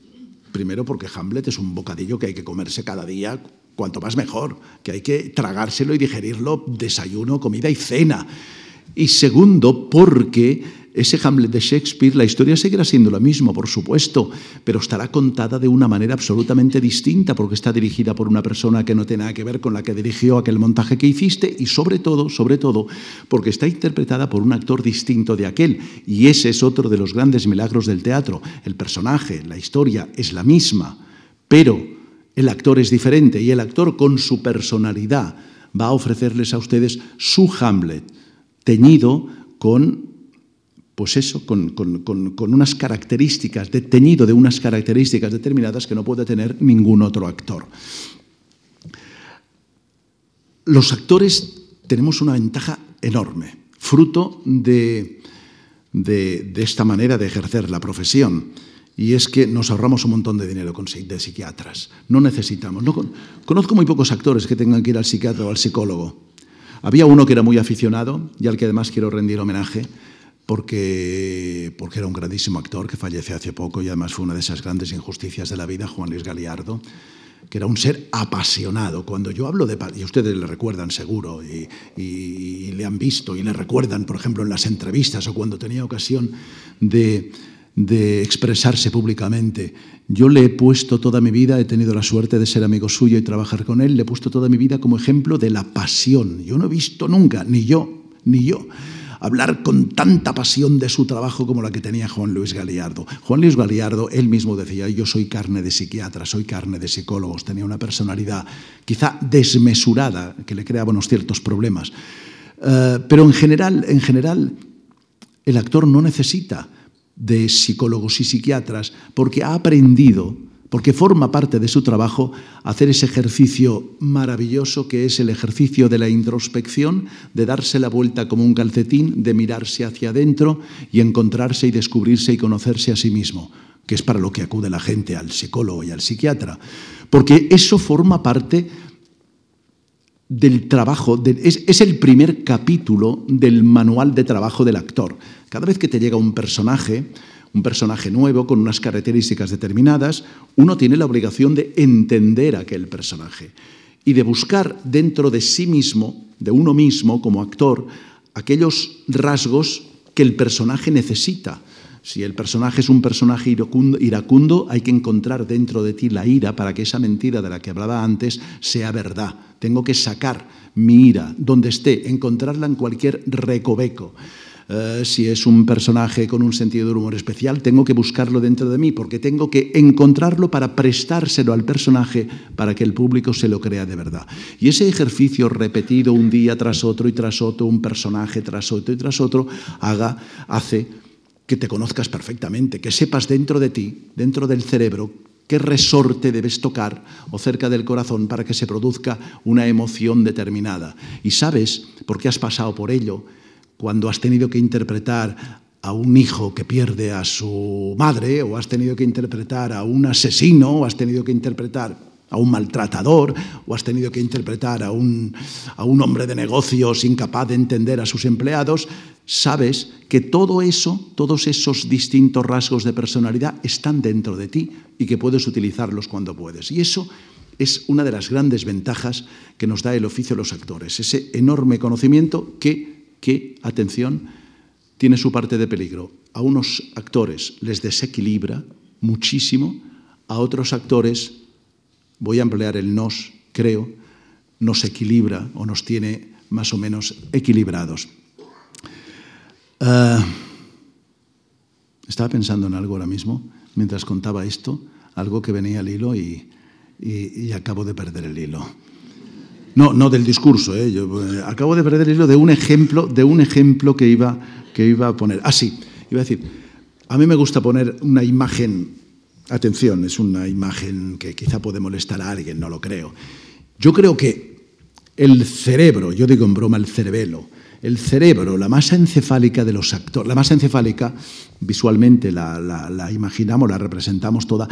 Primero porque Hamlet es un bocadillo que hay que comerse cada día, cuanto más mejor, que hay que tragárselo y digerirlo desayuno, comida y cena. Y segundo, porque ese Hamlet de Shakespeare, la historia seguirá siendo la misma, por supuesto, pero estará contada de una manera absolutamente distinta porque está dirigida por una persona que no tiene nada que ver con la que dirigió aquel montaje que hiciste y sobre todo, sobre todo, porque está interpretada por un actor distinto de aquel. Y ese es otro de los grandes milagros del teatro. El personaje, la historia es la misma, pero el actor es diferente y el actor con su personalidad va a ofrecerles a ustedes su Hamlet teñido con, pues eso, con, unas características, de, teñido de unas características determinadas que no puede tener ningún otro actor. Los actores tenemos una ventaja enorme, fruto de, de, de esta manera de ejercer la profesión y es que nos ahorramos un montón de dinero con de psiquiatras. No necesitamos. No, conozco muy pocos actores que tengan que ir al psiquiatra o al psicólogo. Había uno que era muy aficionado y al que además quiero rendir homenaje porque, porque era un grandísimo actor que fallece hace poco y además fue una de esas grandes injusticias de la vida, Juan Luis Galiardo, que era un ser apasionado. Cuando yo hablo de... y ustedes le recuerdan seguro y, y, y le han visto y le recuerdan, por ejemplo, en las entrevistas o cuando tenía ocasión de de expresarse públicamente. Yo le he puesto toda mi vida, he tenido la suerte de ser amigo suyo y trabajar con él, le he puesto toda mi vida como ejemplo de la pasión. Yo no he visto nunca, ni yo, ni yo, hablar con tanta pasión de su trabajo como la que tenía Juan Luis Galiardo. Juan Luis Galiardo, él mismo decía, yo soy carne de psiquiatra, soy carne de psicólogos, tenía una personalidad quizá desmesurada que le creaba unos ciertos problemas. Uh, pero en general, en general, el actor no necesita de psicólogos y psiquiatras porque ha aprendido, porque forma parte de su trabajo, hacer ese ejercicio maravilloso que es el ejercicio de la introspección, de darse la vuelta como un calcetín, de mirarse hacia adentro y encontrarse y descubrirse y conocerse a sí mismo, que es para lo que acude la gente al psicólogo y al psiquiatra, porque eso forma parte del trabajo, es, es, el primer capítulo del manual de trabajo del actor. Cada vez que te llega un personaje, un personaje nuevo con unas características determinadas, uno tiene la obligación de entender aquel personaje y de buscar dentro de sí mismo, de uno mismo como actor, aquellos rasgos que el personaje necesita. Si el personaje es un personaje iracundo, hay que encontrar dentro de ti la ira para que esa mentira de la que hablaba antes sea verdad. Tengo que sacar mi ira donde esté, encontrarla en cualquier recoveco. Eh, si es un personaje con un sentido de humor especial, tengo que buscarlo dentro de mí, porque tengo que encontrarlo para prestárselo al personaje para que el público se lo crea de verdad. Y ese ejercicio repetido un día tras otro y tras otro, un personaje tras otro y tras otro, haga, hace que te conozcas perfectamente, que sepas dentro de ti, dentro del cerebro, qué resorte debes tocar o cerca del corazón para que se produzca una emoción determinada. Y sabes, porque has pasado por ello, cuando has tenido que interpretar a un hijo que pierde a su madre, o has tenido que interpretar a un asesino, o has tenido que interpretar a un maltratador, o has tenido que interpretar a un, a un hombre de negocios incapaz de entender a sus empleados, sabes que todo eso, todos esos distintos rasgos de personalidad están dentro de ti y que puedes utilizarlos cuando puedes. Y eso es una de las grandes ventajas que nos da el oficio de los actores, ese enorme conocimiento que, que atención, tiene su parte de peligro. A unos actores les desequilibra muchísimo, a otros actores, voy a emplear el nos, creo, nos equilibra o nos tiene más o menos equilibrados. Uh, estaba pensando en algo ahora mismo, mientras contaba esto, algo que venía al hilo y, y, y acabo de perder el hilo. No, no del discurso, ¿eh? Yo, eh, acabo de perder el hilo de un ejemplo, de un ejemplo que, iba, que iba a poner. Ah, sí, iba a decir, a mí me gusta poner una imagen, atención, es una imagen que quizá puede molestar a alguien, no lo creo. Yo creo que el cerebro, yo digo en broma el cerebelo, el cerebro, la masa encefálica de los actores, la masa encefálica visualmente la, imaginamos, la representamos toda,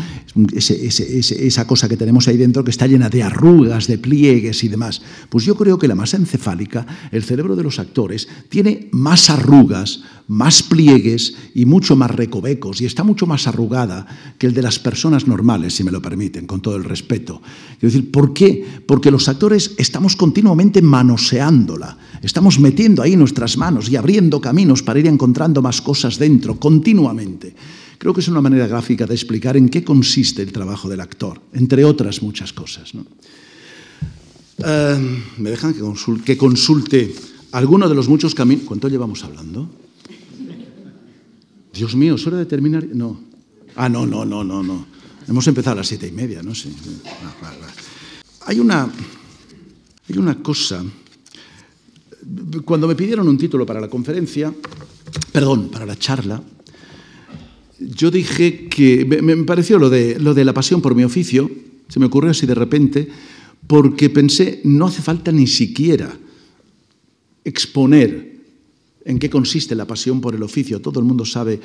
esa cosa que tenemos ahí dentro que está llena de arrugas, de pliegues y demás. Pues yo creo que la masa encefálica, el cerebro de los actores, tiene más arrugas, más pliegues y mucho más recovecos y está mucho más arrugada que el de las personas normales, si me lo permiten, con todo el respeto. Quiero decir, ¿por qué? Porque los actores estamos continuamente manoseándola, estamos metiendo ahí nuestras manos y abriendo caminos para ir encontrando más cosas dentro, continuamente. Creo que es una manera gráfica de explicar en qué consiste el trabajo del actor, entre otras muchas cosas. Eh, ¿Me dejan que consulte, alguno de los muchos caminos? ¿Cuánto llevamos hablando? Dios mío, ¿es hora de terminar? No. Ah, no, no, no, no, no. Hemos empezado a las siete y media, no sé. Hay una, hay una cosa. Cuando me pidieron un título para la conferencia, perdón, para la charla, yo dije que me, pareció lo de, lo de la pasión por mi oficio, se me ocurrió así de repente, porque pensé, no hace falta ni siquiera exponer en qué consiste la pasión por el oficio. Todo el mundo sabe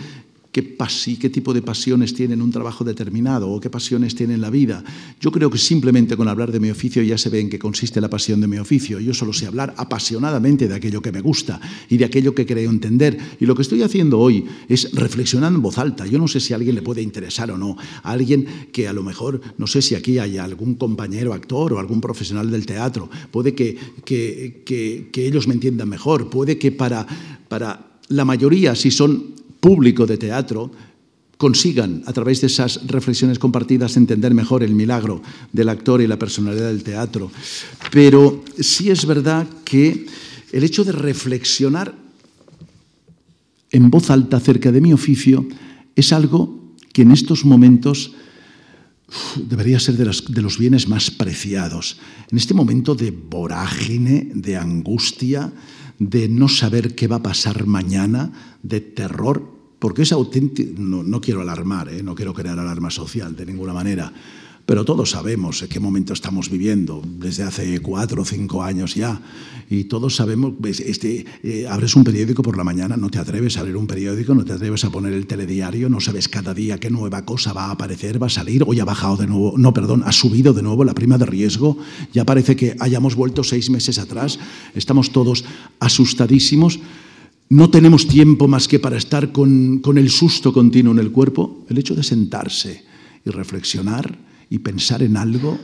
qué, qué tipo de pasiones tienen un trabajo determinado o qué pasiones tienen la vida. Yo creo que simplemente con hablar de mi oficio ya se ve en qué consiste la pasión de mi oficio. Yo solo sé hablar apasionadamente de aquello que me gusta y de aquello que creo entender. Y lo que estoy haciendo hoy es reflexionar en voz alta. Yo no sé si a alguien le puede interesar o no. A alguien que a lo mejor, no sé si aquí hay algún compañero actor o algún profesional del teatro. Puede que, que, que, que ellos me entiendan mejor. Puede que para, para la mayoría, si son público de teatro consigan, a través de esas reflexiones compartidas, entender mejor el milagro del actor y la personalidad del teatro. Pero sí es verdad que el hecho de reflexionar en voz alta acerca de mi oficio es algo que en estos momentos debería ser de los, bienes más preciados. En este momento de vorágine, de angustia, de no saber qué va a pasar mañana, de terror, porque es auténtico, no, quiero alarmar, ¿eh? no quiero crear alarma social de ninguna manera, pero todos sabemos en qué momento estamos viviendo, desde hace cuatro o cinco años ya, y todos sabemos, este, eh, abres un periódico por la mañana, no te atreves a abrir un periódico, no te atreves a poner el telediario, no sabes cada día qué nueva cosa va a aparecer, va a salir, hoy ha bajado de nuevo, no, perdón, ha subido de nuevo la prima de riesgo, ya parece que hayamos vuelto seis meses atrás, estamos todos asustadísimos. No tenemos tiempo más que para estar con, el susto continuo en el cuerpo. El hecho de sentarse y reflexionar y pensar en algo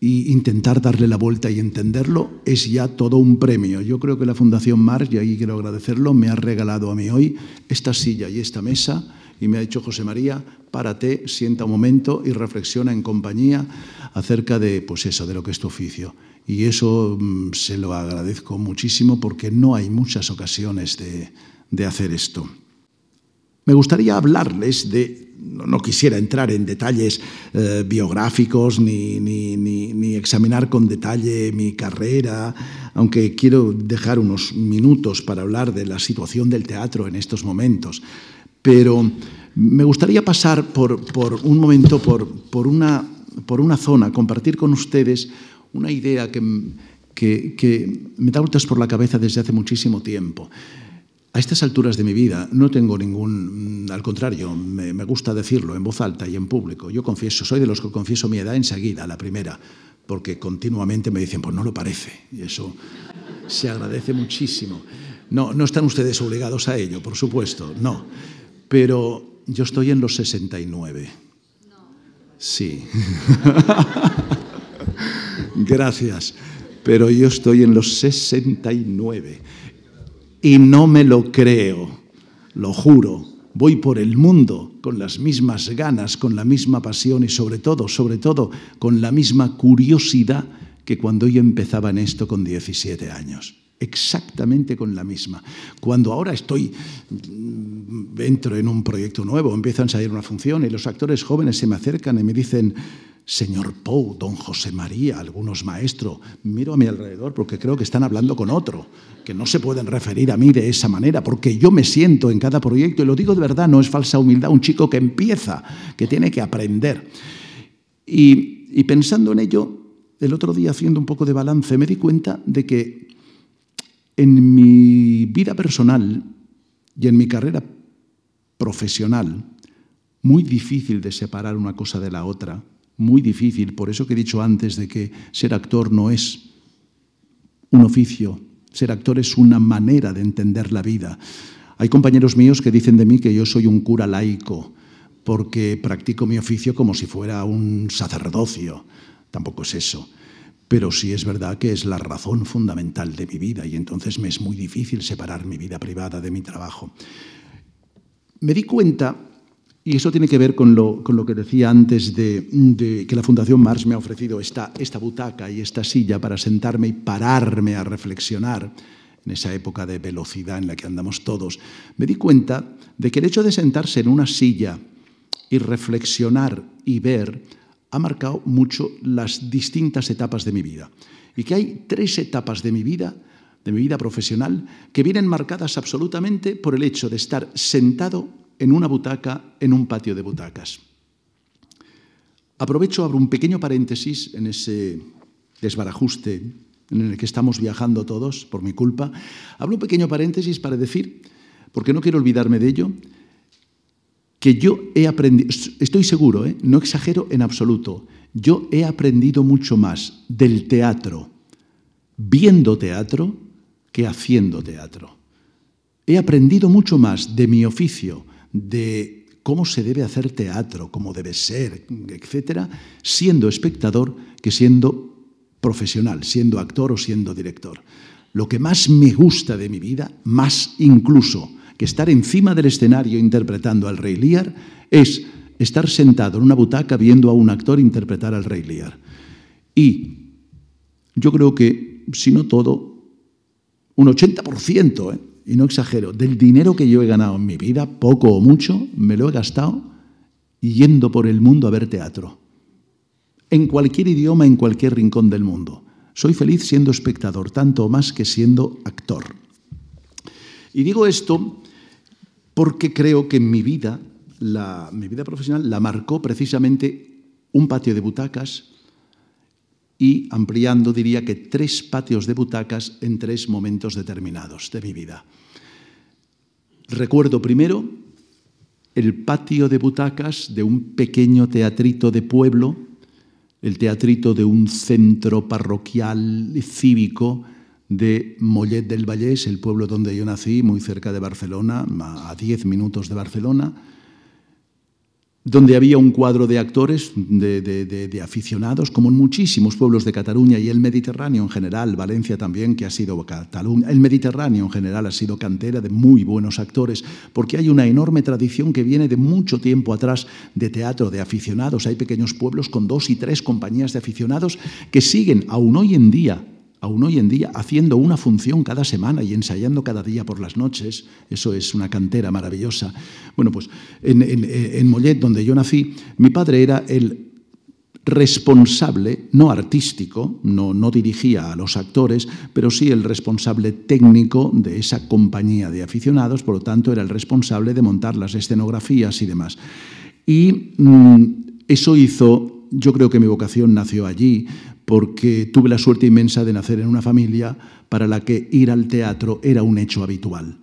e intentar darle la vuelta y entenderlo es ya todo un premio. Yo creo que la Fundación Mars, y ahí quiero agradecerlo, me ha regalado a mí hoy esta silla y esta mesa y me ha dicho, José María, párate, sienta un momento y reflexiona en compañía acerca de, pues eso, de lo que es tu oficio. Y eso mm, se lo agradezco muchísimo porque no hay muchas ocasiones de, hacer esto. Me gustaría hablarles de, no, quisiera entrar en detalles eh, biográficos ni, examinar con detalle mi carrera, aunque quiero dejar unos minutos para hablar de la situación del teatro en estos momentos. Pero me gustaría pasar por, un momento por una zona, compartir con ustedes una idea que, que, que me da vueltas por la cabeza desde hace muchísimo tiempo. A estas alturas de mi vida no tengo ningún, al contrario, me, gusta decirlo en voz alta y en público. Yo confieso, soy de los que confieso mi edad enseguida, la primera, porque continuamente me dicen, pues no lo parece, y eso se agradece muchísimo. No, no están ustedes obligados a ello, por supuesto, no. Pero yo estoy en los 69. Sí. Gracias. Pero yo estoy en los 69 y no me lo creo, lo juro. Voy por el mundo con las mismas ganas, con la misma pasión y sobre todo, sobre todo, con la misma curiosidad que cuando yo empezaba en esto con 17 años. Exactamente con la misma. Cuando ahora estoy, mm, entro en un proyecto nuevo, empiezo a ensayar una función y los actores jóvenes se me acercan y me dicen, señor Pou, don José María, algunos maestros, miro a mi alrededor porque creo que están hablando con otro, que no se pueden referir a mí de esa manera, porque yo me siento en cada proyecto, y lo digo de verdad, no es falsa humildad, un chico que empieza, que tiene que aprender. Y, y pensando en ello, el otro día haciendo un poco de balance, me di cuenta de que en mi vida personal y en mi carrera profesional, muy difícil de separar una cosa de la otra, muy difícil, por eso que he dicho antes de que ser actor no es un oficio, ser actor es una manera de entender la vida. Hay compañeros míos que dicen de mí que yo soy un cura laico, porque practico mi oficio como si fuera un sacerdocio. Tampoco es eso. Pero sí es verdad que es la razón fundamental de mi vida y entonces me es muy difícil separar mi vida privada de mi trabajo. Me di cuenta y eso tiene que ver con lo, que decía antes de, que la Fundación Marx me ha ofrecido esta, esta butaca y esta silla para sentarme y pararme a reflexionar en esa época de velocidad en la que andamos todos. Me di cuenta de que el hecho de sentarse en una silla y reflexionar y ver ha marcado mucho las distintas etapas de mi vida. Y que hay tres etapas de mi vida, de mi vida profesional, que vienen marcadas absolutamente por el hecho de estar sentado en una butaca en un patio de butacas. Aprovecho, abro un pequeño paréntesis en ese desbarajuste en el que estamos viajando todos, por mi culpa. Abro un pequeño paréntesis para decir, porque no quiero olvidarme de ello, que yo he aprendido, estoy seguro, ¿eh? no exagero en absoluto, yo he aprendido mucho más del teatro viendo teatro que haciendo teatro. He aprendido mucho más de mi oficio de cómo se debe hacer teatro, cómo debe ser, etcétera, siendo espectador que siendo profesional, siendo actor o siendo director. Lo que más me gusta de mi vida, más incluso que estar encima del escenario interpretando al Rey Lear, es estar sentado en una butaca viendo a un actor interpretar al Rey Lear. Y yo creo que, si no todo, un 80%, ¿eh? Y no exagero, del dinero que yo he ganado en mi vida, poco o mucho, me lo he gastado yendo por el mundo a ver teatro. En cualquier idioma, en cualquier rincón del mundo. Soy feliz siendo espectador, tanto más que siendo actor. Y digo esto porque creo que en mi vida, la, mi vida profesional, la marcó precisamente un patio de butacas y ampliando diría que tres patios de butacas en tres momentos determinados de mi vida. Recuerdo primero el patio de butacas de un pequeño teatrito de pueblo, el teatrito de un centro parroquial cívico de Mollet del Vallés, el pueblo donde yo nací, muy cerca de Barcelona, a diez minutos de Barcelona, donde había un cuadro de actores, de, aficionados, como en muchísimos pueblos de Cataluña y el Mediterráneo en general, Valencia también, que ha sido Cataluña, el Mediterráneo en general ha sido cantera de muy buenos actores, porque hay una enorme tradición que viene de mucho tiempo atrás de teatro de aficionados. Hay pequeños pueblos con dos y tres compañías de aficionados que siguen aún hoy en día aún hoy en día, haciendo una función cada semana y ensayando cada día por las noches. Eso es una cantera maravillosa. Bueno, pues en, Mollet, donde yo nací, mi padre era el responsable, no artístico, no, no dirigía a los actores, pero sí el responsable técnico de esa compañía de aficionados, por lo tanto era el responsable de montar las escenografías y demás. Y mm, eso hizo, yo creo que mi vocación nació allí, porque tuve la suerte inmensa de nacer en una familia para la que ir al teatro era un hecho habitual.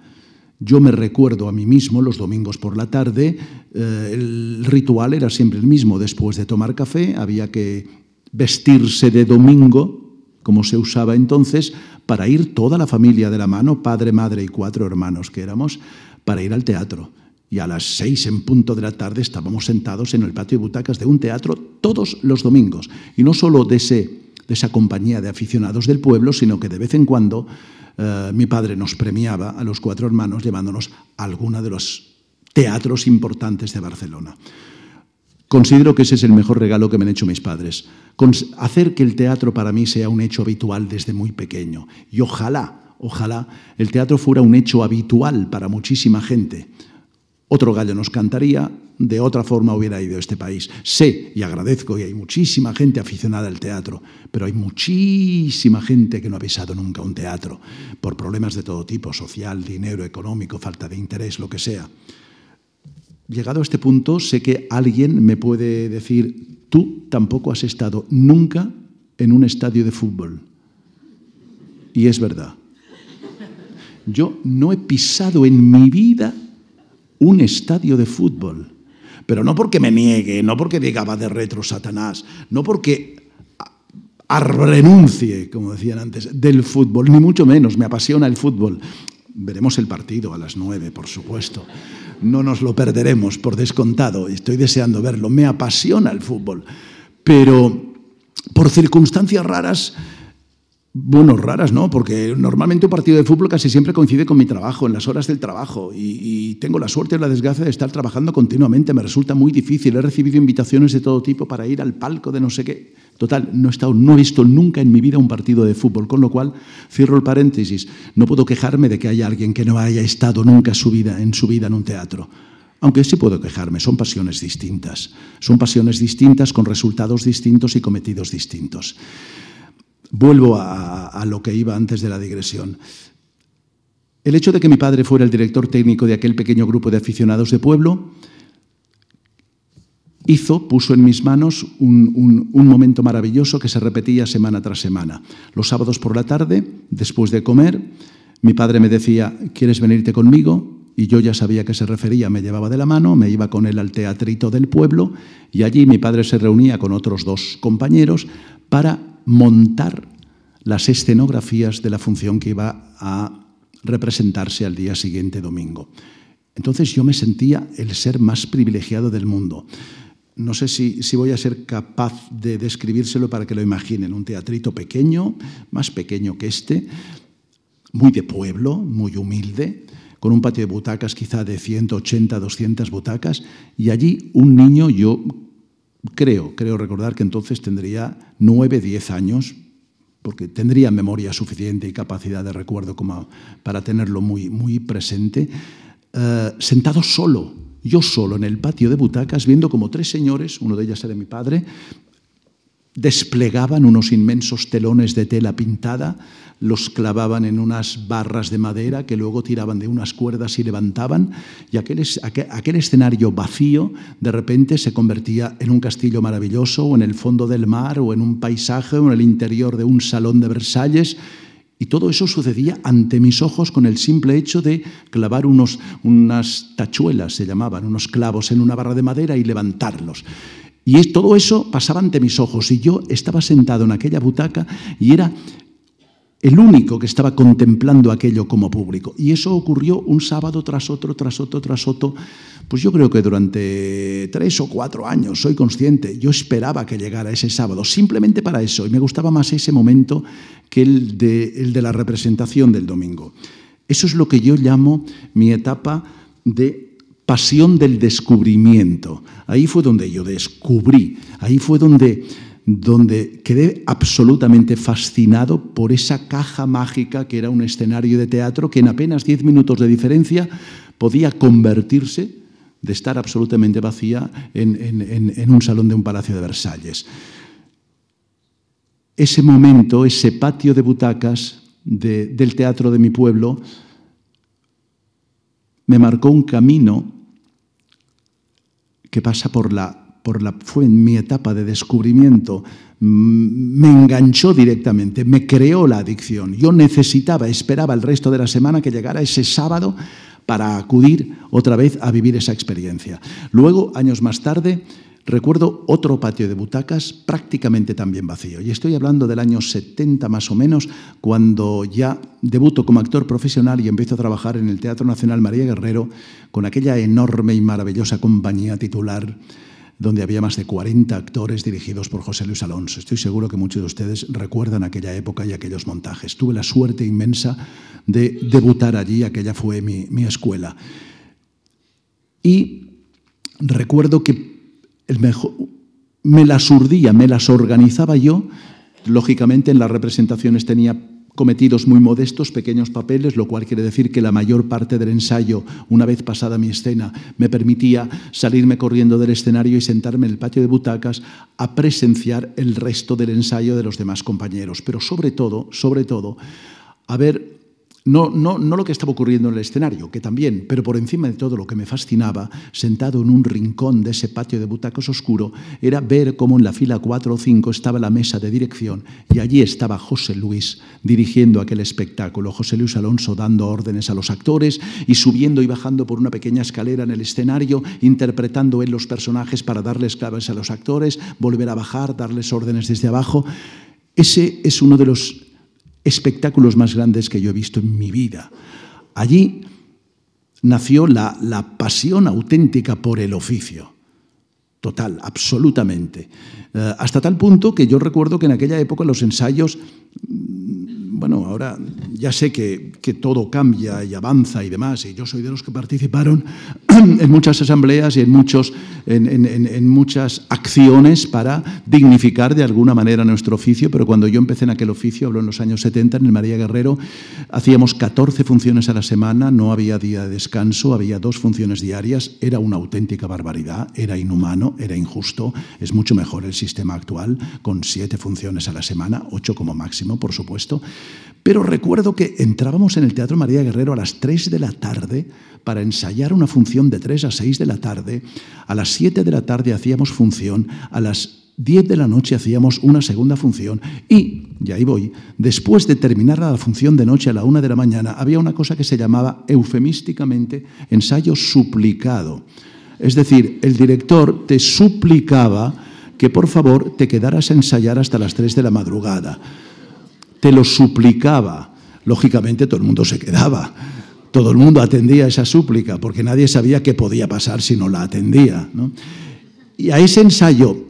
Yo me recuerdo a mí mismo los domingos por la tarde, eh, el ritual era siempre el mismo. Después de tomar café había que vestirse de domingo, como se usaba entonces, para ir toda la familia de la mano, padre, madre y cuatro hermanos que éramos, para ir al teatro y a las seis en punto de la tarde estábamos sentados en el patio de butacas de un teatro todos los domingos. Y no solo de, esa compañía de aficionados del pueblo, sino que de vez en cuando eh, mi padre nos premiaba a los cuatro hermanos llevándonos a alguno de los teatros importantes de Barcelona. Considero que ese es el mejor regalo que me han hecho mis padres. hacer que el teatro para mí sea un hecho habitual desde muy pequeño. Y ojalá, ojalá el teatro fuera un hecho habitual para muchísima gente otro gallo nos cantaría, de otra forma hubiera ido este país. Sé y agradezco, y hay muchísima gente aficionada al teatro, pero hay muchísima gente que no ha pisado nunca un teatro, por problemas de todo tipo, social, dinero, económico, falta de interés, lo que sea. Llegado a este punto, sé que alguien me puede decir, tú tampoco has estado nunca en un estadio de fútbol. Y es verdad. Yo no he pisado en mi vida un estadio de fútbol. Pero no porque me niegue, no porque diga va de retro Satanás, no porque renuncie, como decían antes, del fútbol, ni mucho menos, me apasiona el fútbol. Veremos el partido a las nueve, por supuesto. No nos lo perderemos, por descontado. Estoy deseando verlo. Me apasiona el fútbol. Pero por circunstancias raras bueno, raras, ¿no? Porque normalmente un partido de fútbol casi siempre coincide con mi trabajo, en las horas del trabajo, y, tengo la suerte y la desgracia de estar trabajando continuamente. Me resulta muy difícil. He recibido invitaciones de todo tipo para ir al palco de no sé qué. Total, no he, estado, no he visto nunca en mi vida un partido de fútbol, con lo cual cierro el paréntesis. No puedo quejarme de que haya alguien que no haya estado nunca en su vida en un teatro. Aunque sí puedo quejarme, son pasiones distintas. Son pasiones distintas con resultados distintos y cometidos distintos. Vuelvo a, lo que iba antes de la digresión. El hecho de que mi padre fuera el director técnico de aquel pequeño grupo de aficionados de pueblo hizo, puso en mis manos un, momento maravilloso que se repetía semana tras semana. Los sábados por la tarde, después de comer, mi padre me decía, ¿quieres venirte conmigo? Y yo ya sabía a qué se refería, me llevaba de la mano, me iba con él al teatrito del pueblo y allí mi padre se reunía con otros dos compañeros para montar las escenografías de la función que iba a representarse al día siguiente domingo. Entonces yo me sentía el ser más privilegiado del mundo. No sé si, voy a ser capaz de describírselo para que lo imaginen. Un teatrito pequeño, más pequeño que este, muy de pueblo, muy humilde, con un patio de butacas quizá de 180, 200 butacas, y allí un niño, yo creo, creo recordar que entonces tendría nueve, diez años, porque tendría memoria suficiente y capacidad de recuerdo como para tenerlo muy, muy presente, eh, sentado solo, yo solo en el patio de butacas, viendo como tres señores, uno de ellos era mi padre, desplegaban unos inmensos telones de tela pintada, los clavaban en unas barras de madera que luego tiraban de unas cuerdas y levantaban, y aquel, escenario vacío de repente se convertía en un castillo maravilloso, o en el fondo del mar, o en un paisaje, o en el interior de un salón de Versalles, y todo eso sucedía ante mis ojos con el simple hecho de clavar unos, unas tachuelas, se llamaban, unos clavos en una barra de madera y levantarlos. Y todo eso pasaba ante mis ojos y yo estaba sentado en aquella butaca y era el único que estaba contemplando aquello como público. Y eso ocurrió un sábado tras otro, tras otro, tras otro, Pues yo creo que durante tres o cuatro años, soy consciente, yo esperaba que llegara ese sábado, simplemente para eso, y me gustaba más ese momento que el de, el de la representación del domingo. Eso es lo que yo llamo mi etapa de pasión del descubrimiento. Ahí fue donde yo descubrí, ahí fue donde donde quedé absolutamente fascinado por esa caja mágica que era un escenario de teatro que en apenas diez minutos de diferencia podía convertirse de estar absolutamente vacía en, un salón de un palacio de Versalles. Ese momento, ese patio de butacas del teatro de mi pueblo, me marcó un camino que pasa por la fue en mi etapa de descubrimiento, me enganchó directamente, me creó la adicción. Yo necesitaba, esperaba el resto de la semana que llegara ese sábado para acudir otra vez a vivir esa experiencia. Luego, años más tarde, recuerdo otro patio de butacas prácticamente también vacío. Y estoy hablando del año 70 más o menos, cuando ya debuto como actor profesional y empiezo a trabajar en el Teatro Nacional María Guerrero con aquella enorme y maravillosa compañía titular donde había más de 40 actores dirigidos por José Luis Alonso. Estoy seguro que muchos de ustedes recuerdan aquella época y aquellos montajes. Tuve la suerte inmensa de debutar allí, aquella fue mi, escuela. Y recuerdo que el mejor, me las urdía, me las organizaba yo. Lógicamente en las representaciones tenía cometidos muy modestos, pequeños papeles, lo cual quiere decir que la mayor parte del ensayo, una vez pasada mi escena, me permitía salirme corriendo del escenario y sentarme en el patio de butacas a presenciar el resto del ensayo de los demás compañeros. Pero sobre todo, sobre todo, a ver no, no, no lo que estaba ocurriendo en el escenario, que también, pero por encima de todo lo que me fascinaba, sentado en un rincón de ese patio de butacos oscuro, era ver cómo en la fila 4 o 5 estaba la mesa de dirección y allí estaba José Luis dirigiendo aquel espectáculo, José Luis Alonso dando órdenes a los actores y subiendo y bajando por una pequeña escalera en el escenario, interpretando en los personajes para darles claves a los actores, volver a bajar, darles órdenes desde abajo. Ese es uno de los espectáculos más grandes que yo he visto en mi vida. Allí nació la, la pasión auténtica por el oficio. Total, absolutamente. Eh, hasta tal punto que yo recuerdo que en aquella época los ensayos bueno, ahora ya sé que, todo cambia y avanza y demás, y yo soy de los que participaron en muchas asambleas y en, muchos, en, muchas acciones para dignificar de alguna manera nuestro oficio, pero cuando yo empecé en aquel oficio, hablo en los años 70, en el María Guerrero, hacíamos 14 funciones a la semana, no había día de descanso, había dos funciones diarias, era una auténtica barbaridad, era inhumano, era injusto, es mucho mejor el sistema actual, con siete funciones a la semana, ocho como máximo, por supuesto. Pero recuerdo que entrábamos en el Teatro María Guerrero a las 3 de la tarde para ensayar una función de 3 a 6 de la tarde. A las 7 de la tarde hacíamos función, a las 10 de la noche hacíamos una segunda función y, y ahí voy, después de terminar la función de noche a la 1 de la mañana, había una cosa que se llamaba eufemísticamente ensayo suplicado. Es decir, el director te suplicaba que por favor te quedaras a ensayar hasta las 3 de la madrugada te lo suplicaba. Lógicamente todo el mundo se quedaba. Todo el mundo atendía esa súplica porque nadie sabía qué podía pasar si no la atendía. Y a ese ensayo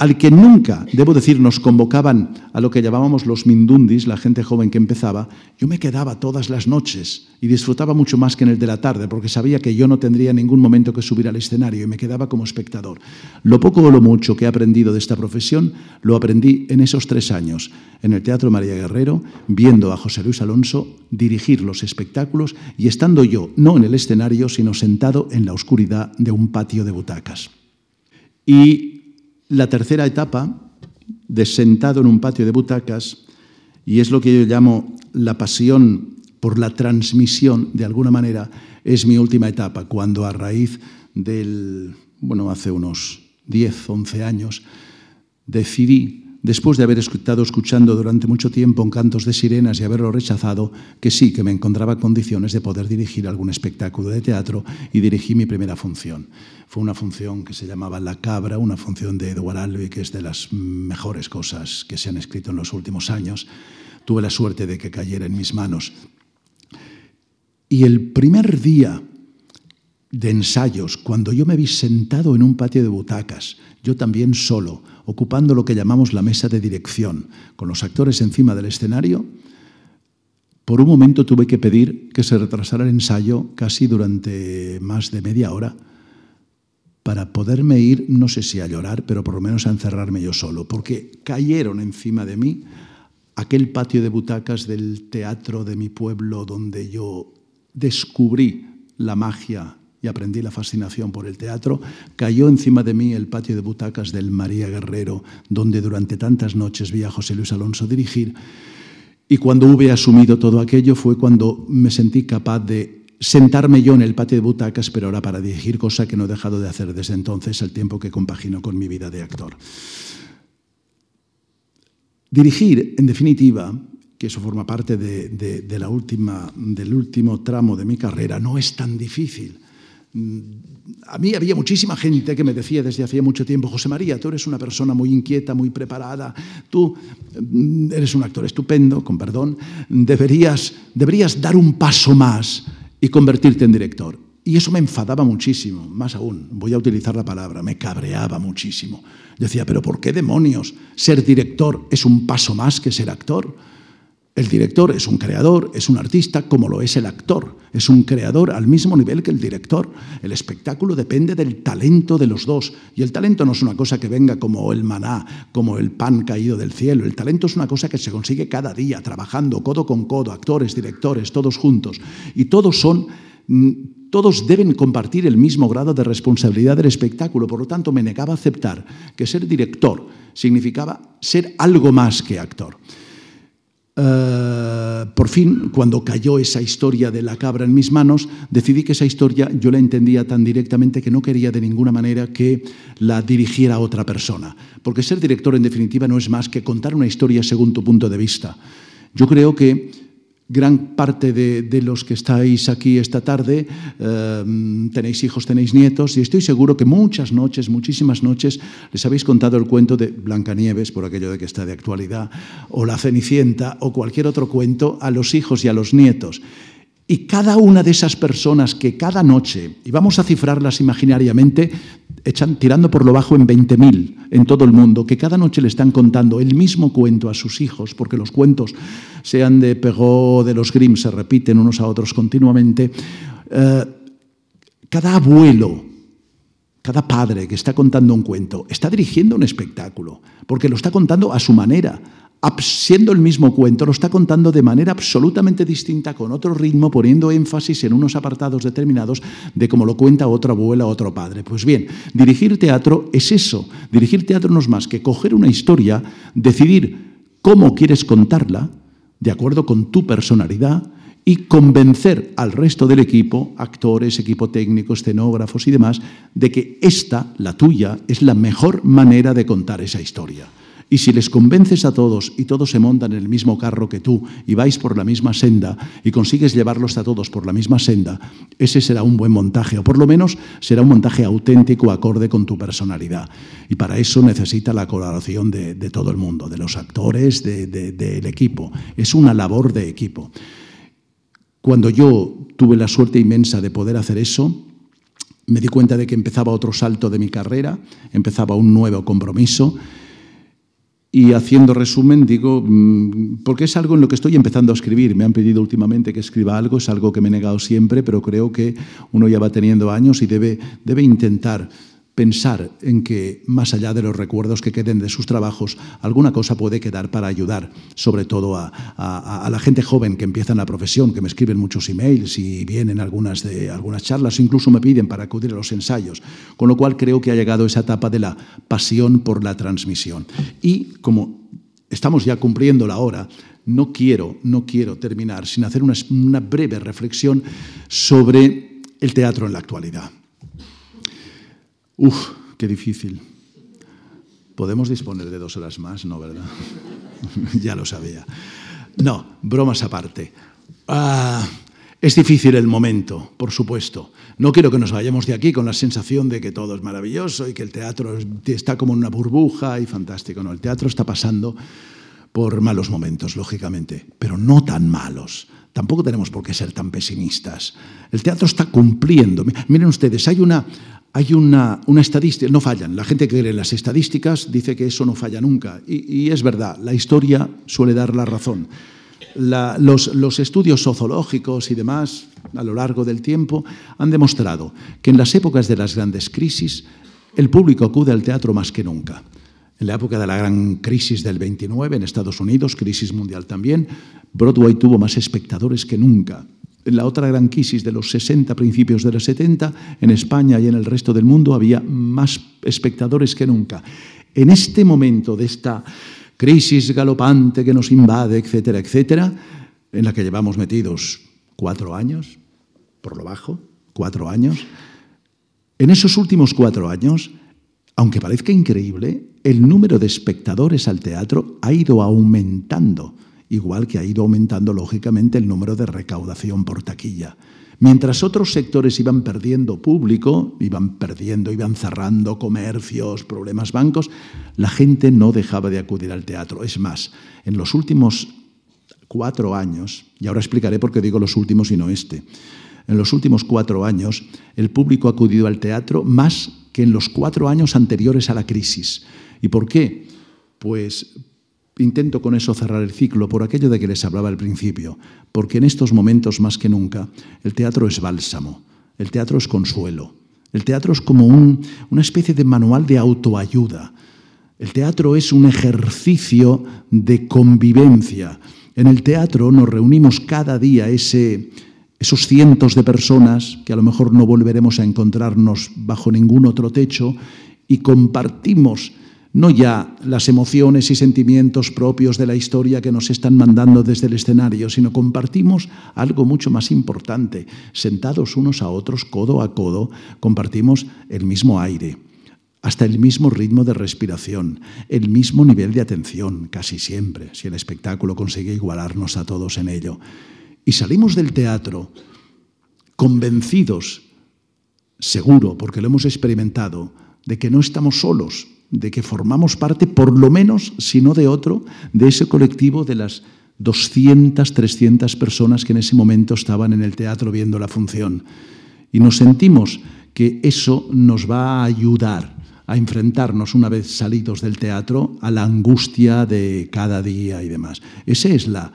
al que nunca, debo decir, nos convocaban a lo que llamábamos los mindundis, la gente joven que empezaba, yo me quedaba todas las noches y disfrutaba mucho más que en el de la tarde, porque sabía que yo no tendría ningún momento que subir al escenario y me quedaba como espectador. Lo poco o lo mucho que he aprendido de esta profesión, lo aprendí en esos tres años, en el Teatro María Guerrero, viendo a José Luis Alonso dirigir los espectáculos y estando yo, no en el escenario, sino sentado en la oscuridad de un patio de butacas. Y la tercera etapa, de sentado en un patio de butacas, y es lo que yo llamo la pasión por la transmisión, de alguna manera, es mi última etapa, cuando a raíz del, bueno, hace unos 10, 11 años, decidí después de haber estado escuchando durante mucho tiempo en cantos de sirenas y haberlo rechazado, que sí, que me encontraba condiciones de poder dirigir algún espectáculo de teatro y dirigí mi primera función. Fue una función que se llamaba La Cabra, una función de Edward Albee, que es de las mejores cosas que se han escrito en los últimos años. Tuve la suerte de que cayera en mis manos. Y el primer día de ensayos, cuando yo me vi sentado en un patio de butacas, yo también solo, ocupando lo que llamamos la mesa de dirección, con los actores encima del escenario, por un momento tuve que pedir que se retrasara el ensayo casi durante más de media hora para poderme ir, no sé si a llorar, pero por lo menos a encerrarme yo solo, porque cayeron encima de mí aquel patio de butacas del teatro de mi pueblo donde yo descubrí la magia y aprendí la fascinación por el teatro, cayó encima de mí el patio de butacas del María Guerrero, donde durante tantas noches vi a José Luis Alonso dirigir. Y cuando hube asumido todo aquello fue cuando me sentí capaz de sentarme yo en el patio de butacas, pero ahora para dirigir, cosa que no he dejado de hacer desde entonces, el tiempo que compagino con mi vida de actor. Dirigir, en definitiva, que eso forma parte de, la última, del último tramo de mi carrera, no es tan difícil. A mí había muchísima gente que me decía desde hacía mucho tiempo, José María, tú eres una persona muy inquieta, muy preparada, tú mm, eres un actor estupendo, con perdón, deberías, deberías dar un paso más y convertirte en director. Y eso me enfadaba muchísimo, más aún, voy a utilizar la palabra, me cabreaba muchísimo. Decía, pero ¿por qué demonios ser director es un paso más que ser actor? El director es un creador, es un artista, como lo es el actor. Es un creador al mismo nivel que el director. El espectáculo depende del talento de los dos. Y el talento no es una cosa que venga como el maná, como el pan caído del cielo. El talento es una cosa que se consigue cada día, trabajando codo con codo, actores, directores, todos juntos. Y todos son mm, todos deben compartir el mismo grado de responsabilidad del espectáculo. Por lo tanto, me negaba a aceptar que ser director significaba ser algo más que actor. Uh, por fin, cuando cayó esa historia de la cabra en mis manos, decidí que esa historia yo la entendía tan directamente que no quería de ninguna manera que la dirigiera otra persona. Porque ser director, en definitiva, no es más que contar una historia según tu punto de vista. Yo creo que gran parte de, de, los que estáis aquí esta tarde eh, tenéis hijos, tenéis nietos, y estoy seguro que muchas noches, muchísimas noches, les habéis contado el cuento de Blancanieves, por aquello de que está de actualidad, o La Cenicienta, o cualquier otro cuento a los hijos y a los nietos. Y cada una de esas personas que cada noche, y vamos a cifrarlas imaginariamente, echan, tirando por lo bajo en 20.000 en todo el mundo, que cada noche le están contando el mismo cuento a sus hijos, porque los cuentos, sean de Perrault, de los Grimm, se repiten unos a otros continuamente. Eh, cada abuelo, cada padre que está contando un cuento, está dirigiendo un espectáculo, porque lo está contando a su manera, siendo el mismo cuento, lo está contando de manera absolutamente distinta, con otro ritmo, poniendo énfasis en unos apartados determinados de cómo lo cuenta otra abuela o otro padre. Pues bien, dirigir teatro es eso. Dirigir teatro no es más que coger una historia, decidir cómo quieres contarla, de acuerdo con tu personalidad, y convencer al resto del equipo, actores, equipo técnico, escenógrafos y demás, de que esta, la tuya, es la mejor manera de contar esa historia. Y si les convences a todos y todos se montan en el mismo carro que tú y vais por la misma senda y consigues llevarlos a todos por la misma senda, ese será un buen montaje, o por lo menos será un montaje auténtico acorde con tu personalidad. Y para eso necesita la colaboración de, todo el mundo, de los actores, del de, de, equipo. Es una labor de equipo. Cuando yo tuve la suerte inmensa de poder hacer eso, me di cuenta de que empezaba otro salto de mi carrera, empezaba un nuevo compromiso y haciendo resumen, digo, mm, porque es algo en lo que estoy empezando a escribir. Me han pedido últimamente que escriba algo, es algo que me he negado siempre, pero creo que uno ya va teniendo años y debe, debe intentar pensar en que, más allá de los recuerdos que queden de sus trabajos, alguna cosa puede quedar para ayudar, sobre todo a, la gente joven que empieza en la profesión, que me escriben muchos emails y vienen algunas, de, algunas charlas, incluso me piden para acudir a los ensayos, con lo cual creo que ha llegado esa etapa de la pasión por la transmisión. Y como estamos ya cumpliendo la hora, no quiero, no quiero terminar sin hacer una breve reflexión sobre el teatro en la actualidad. Uf, qué difícil. Podemos disponer de dos horas más, ¿no, verdad? ya lo sabía. No, bromas aparte. Ah, es difícil el momento, por supuesto. No quiero que nos vayamos de aquí con la sensación de que todo es maravilloso y que el teatro está como en una burbuja y fantástico. No, el teatro está pasando por malos momentos, lógicamente, pero no tan malos. Tampoco tenemos por qué ser tan pesimistas. El teatro está cumpliendo. Miren ustedes, hay una, hay una, una, estadística, no fallan. La gente que cree en las estadísticas dice que eso no falla nunca. Y, es verdad, la historia suele dar la razón. Los, los, estudios sociológicos y demás a lo largo del tiempo han demostrado que en las épocas de las grandes crisis el público acude al teatro más que nunca. En la época de la gran crisis del 29 en Estados Unidos, crisis mundial también, Broadway tuvo más espectadores que nunca. En la otra gran crisis de los 60, principios de los 70, en España y en el resto del mundo había más espectadores que nunca. En este momento de esta crisis galopante que nos invade, etcétera, etcétera, en la que llevamos metidos cuatro años, por lo bajo, cuatro años, en esos últimos cuatro años, aunque parezca increíble, el número de espectadores al teatro ha ido aumentando, igual que ha ido aumentando lógicamente el número de recaudación por taquilla. Mientras otros sectores iban perdiendo público, iban perdiendo, iban cerrando comercios, problemas bancos, la gente no dejaba de acudir al teatro. Es más, en los últimos cuatro años, y ahora explicaré por qué digo los últimos y no este, en los últimos cuatro años el público ha acudido al teatro más que en los cuatro años anteriores a la crisis. ¿Y por qué? Pues intento con eso cerrar el ciclo por aquello de que les hablaba al principio, porque en estos momentos más que nunca el teatro es bálsamo, el teatro es consuelo, el teatro es como un, una especie de manual de autoayuda, el teatro es un ejercicio de convivencia. En el teatro nos reunimos cada día ese, esos cientos de personas que a lo mejor no volveremos a encontrarnos bajo ningún otro techo y compartimos no ya las emociones y sentimientos propios de la historia que nos están mandando desde el escenario, sino compartimos algo mucho más importante. Sentados unos a otros, codo a codo, compartimos el mismo aire, hasta el mismo ritmo de respiración, el mismo nivel de atención, casi siempre, si el espectáculo consigue igualarnos a todos en ello. Y salimos del teatro convencidos, seguro, porque lo hemos experimentado, de que no estamos solos, de que formamos parte, por lo menos, si no de otro, de ese colectivo de las 200, 300 personas que en ese momento estaban en el teatro viendo la función. Y nos sentimos que eso nos va a ayudar a enfrentarnos, una vez salidos del teatro, a la angustia de cada día y demás. Ese es la,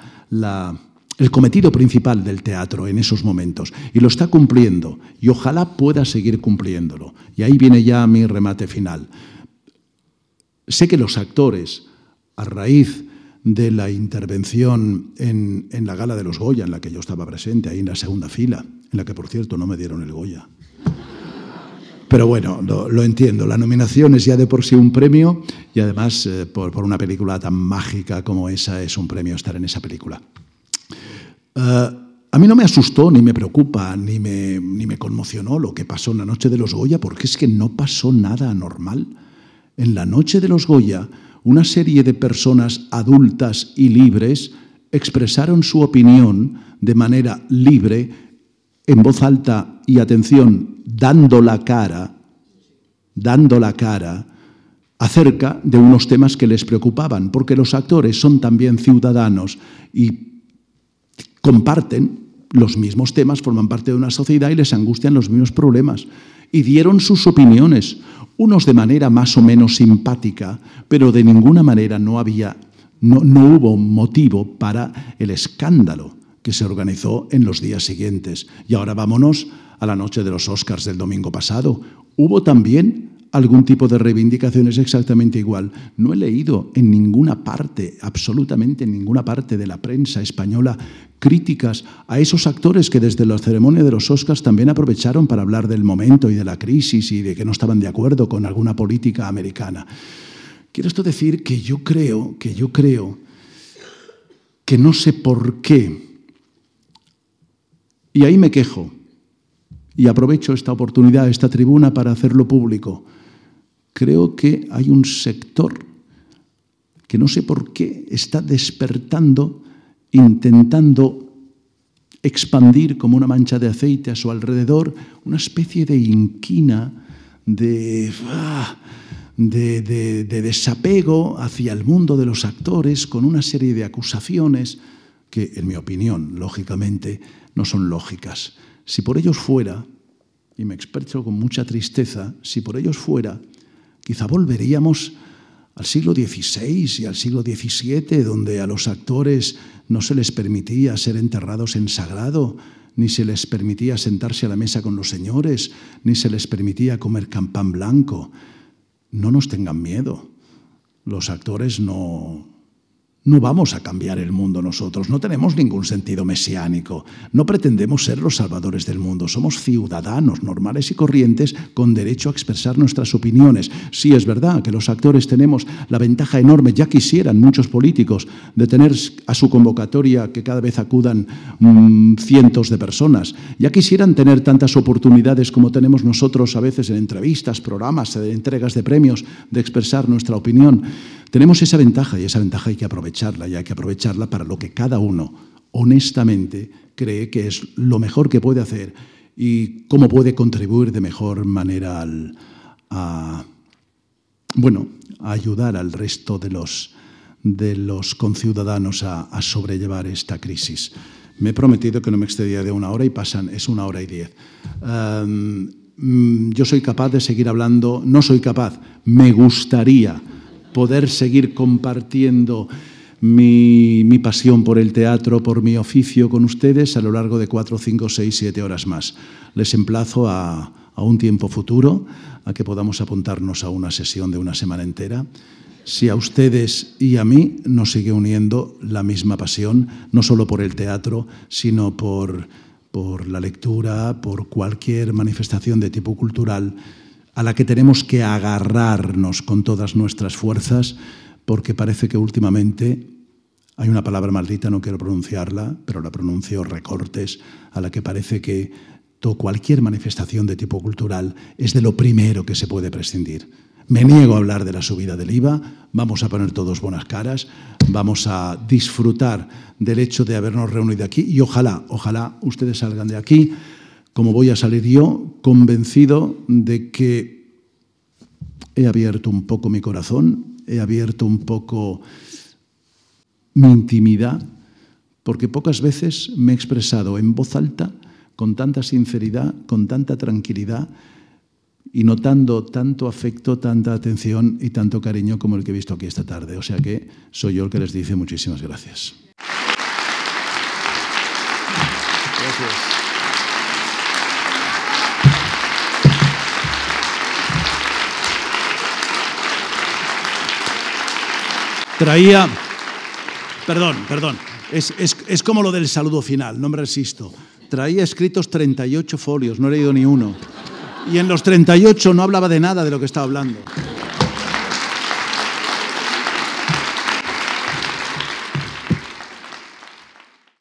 el cometido principal del teatro en esos momentos y lo está cumpliendo y ojalá pueda seguir cumpliéndolo. Y ahí viene ya mi remate final. Sé que los actores, a raíz de la intervención en, la gala de los Goya, en la que yo estaba presente, ahí en la segunda fila, en la que por cierto no me dieron el Goya. Pero bueno, lo, entiendo, la nominación es ya de por sí un premio y además eh, por, una película tan mágica como esa es un premio estar en esa película. Uh, a mí no me asustó, ni me preocupa, ni me, ni me conmocionó lo que pasó en la noche de los Goya, porque es que no pasó nada anormal. En la noche de los Goya, una serie de personas adultas y libres expresaron su opinión de manera libre, en voz alta y atención, dando la cara, dando la cara, acerca de unos temas que les preocupaban, porque los actores son también ciudadanos y comparten los mismos temas, forman parte de una sociedad y les angustian los mismos problemas. Y dieron sus opiniones, unos de manera más o menos simpática, pero de ninguna manera no había, no, no hubo motivo para el escándalo que se organizó en los días siguientes. Y ahora vámonos a la noche de los Oscars del domingo pasado. Hubo también algún tipo de reivindicación es exactamente igual. No he leído en ninguna parte, absolutamente en ninguna parte de la prensa española, críticas a esos actores que desde la ceremonia de los Oscars también aprovecharon para hablar del momento y de la crisis y de que no estaban de acuerdo con alguna política americana. Quiero esto decir que yo creo, que yo creo que no sé por qué, y ahí me quejo, y aprovecho esta oportunidad, esta tribuna para hacerlo público creo que hay un sector que no sé por qué está despertando, intentando expandir como una mancha de aceite a su alrededor una especie de inquina, de, ah, de, desapego hacia el mundo de los actores con una serie de acusaciones que, en mi opinión, lógicamente, no son lógicas. Si por ellos fuera, y me expreso con mucha tristeza, si por ellos fuera, quizá volveríamos al siglo XVI y al siglo XVII, donde a los actores no se les permitía ser enterrados en sagrado, ni se les permitía sentarse a la mesa con los señores, ni se les permitía comer campán blanco. No nos tengan miedo. Los actores no, no vamos a cambiar el mundo nosotros, no tenemos ningún sentido mesiánico, no pretendemos ser los salvadores del mundo, somos ciudadanos normales y corrientes con derecho a expresar nuestras opiniones. Sí, es verdad que los actores tenemos la ventaja enorme, ya quisieran muchos políticos, tener a su convocatoria que cada vez acudan mm, cientos de personas, ya quisieran tener tantas oportunidades como tenemos nosotros a veces en entrevistas, programas, en entregas de premios, de expresar nuestra opinión. Tenemos esa ventaja y esa ventaja hay que y hay que aprovecharla para lo que cada uno honestamente cree que es lo mejor que puede hacer y cómo puede contribuir de mejor manera al, a, bueno, a ayudar al resto de los, de los conciudadanos a, sobrellevar esta crisis. Me he prometido que no me excedía de una hora y pasan, es una hora y diez. Mm, yo soy capaz de seguir hablando, no soy capaz, me gustaría poder seguir compartiendo mi, pasión por el teatro, por mi oficio con ustedes a lo largo de cuatro, cinco, seis, siete horas más. Les emplazo a, un tiempo futuro, a que podamos apuntarnos a una sesión de una semana entera. Si a ustedes y a mí nos sigue uniendo la misma pasión, no solo por el teatro, sino por la lectura, por cualquier manifestación de tipo cultural, a la que tenemos que agarrarnos con todas nuestras fuerzas, porque parece que últimamente hay una palabra maldita, no quiero pronunciarla, pero la pronuncio recortes, a la que parece que cualquier manifestación de tipo cultural es de lo primero que se puede prescindir. Me niego a hablar de la subida del IVA, vamos a poner todos buenas caras, vamos a disfrutar del hecho de habernos reunido aquí y ojalá, ojalá ustedes salgan de aquí como voy a salir yo, convencido de que he abierto un poco mi corazón, he abierto un poco mi intimidad, porque pocas veces me he expresado en voz alta, con tanta sinceridad, con tanta tranquilidad y notando tanto afecto, tanta atención y tanto cariño como el que he visto aquí esta tarde. O sea que soy yo el que les dice muchísimas gracias. Gracias. Traía, perdón, perdón, es, como lo del saludo final, no me resisto. Traía escritos 38 folios, no he leído ni uno. Y en los 38 no hablaba de nada de lo que estaba hablando.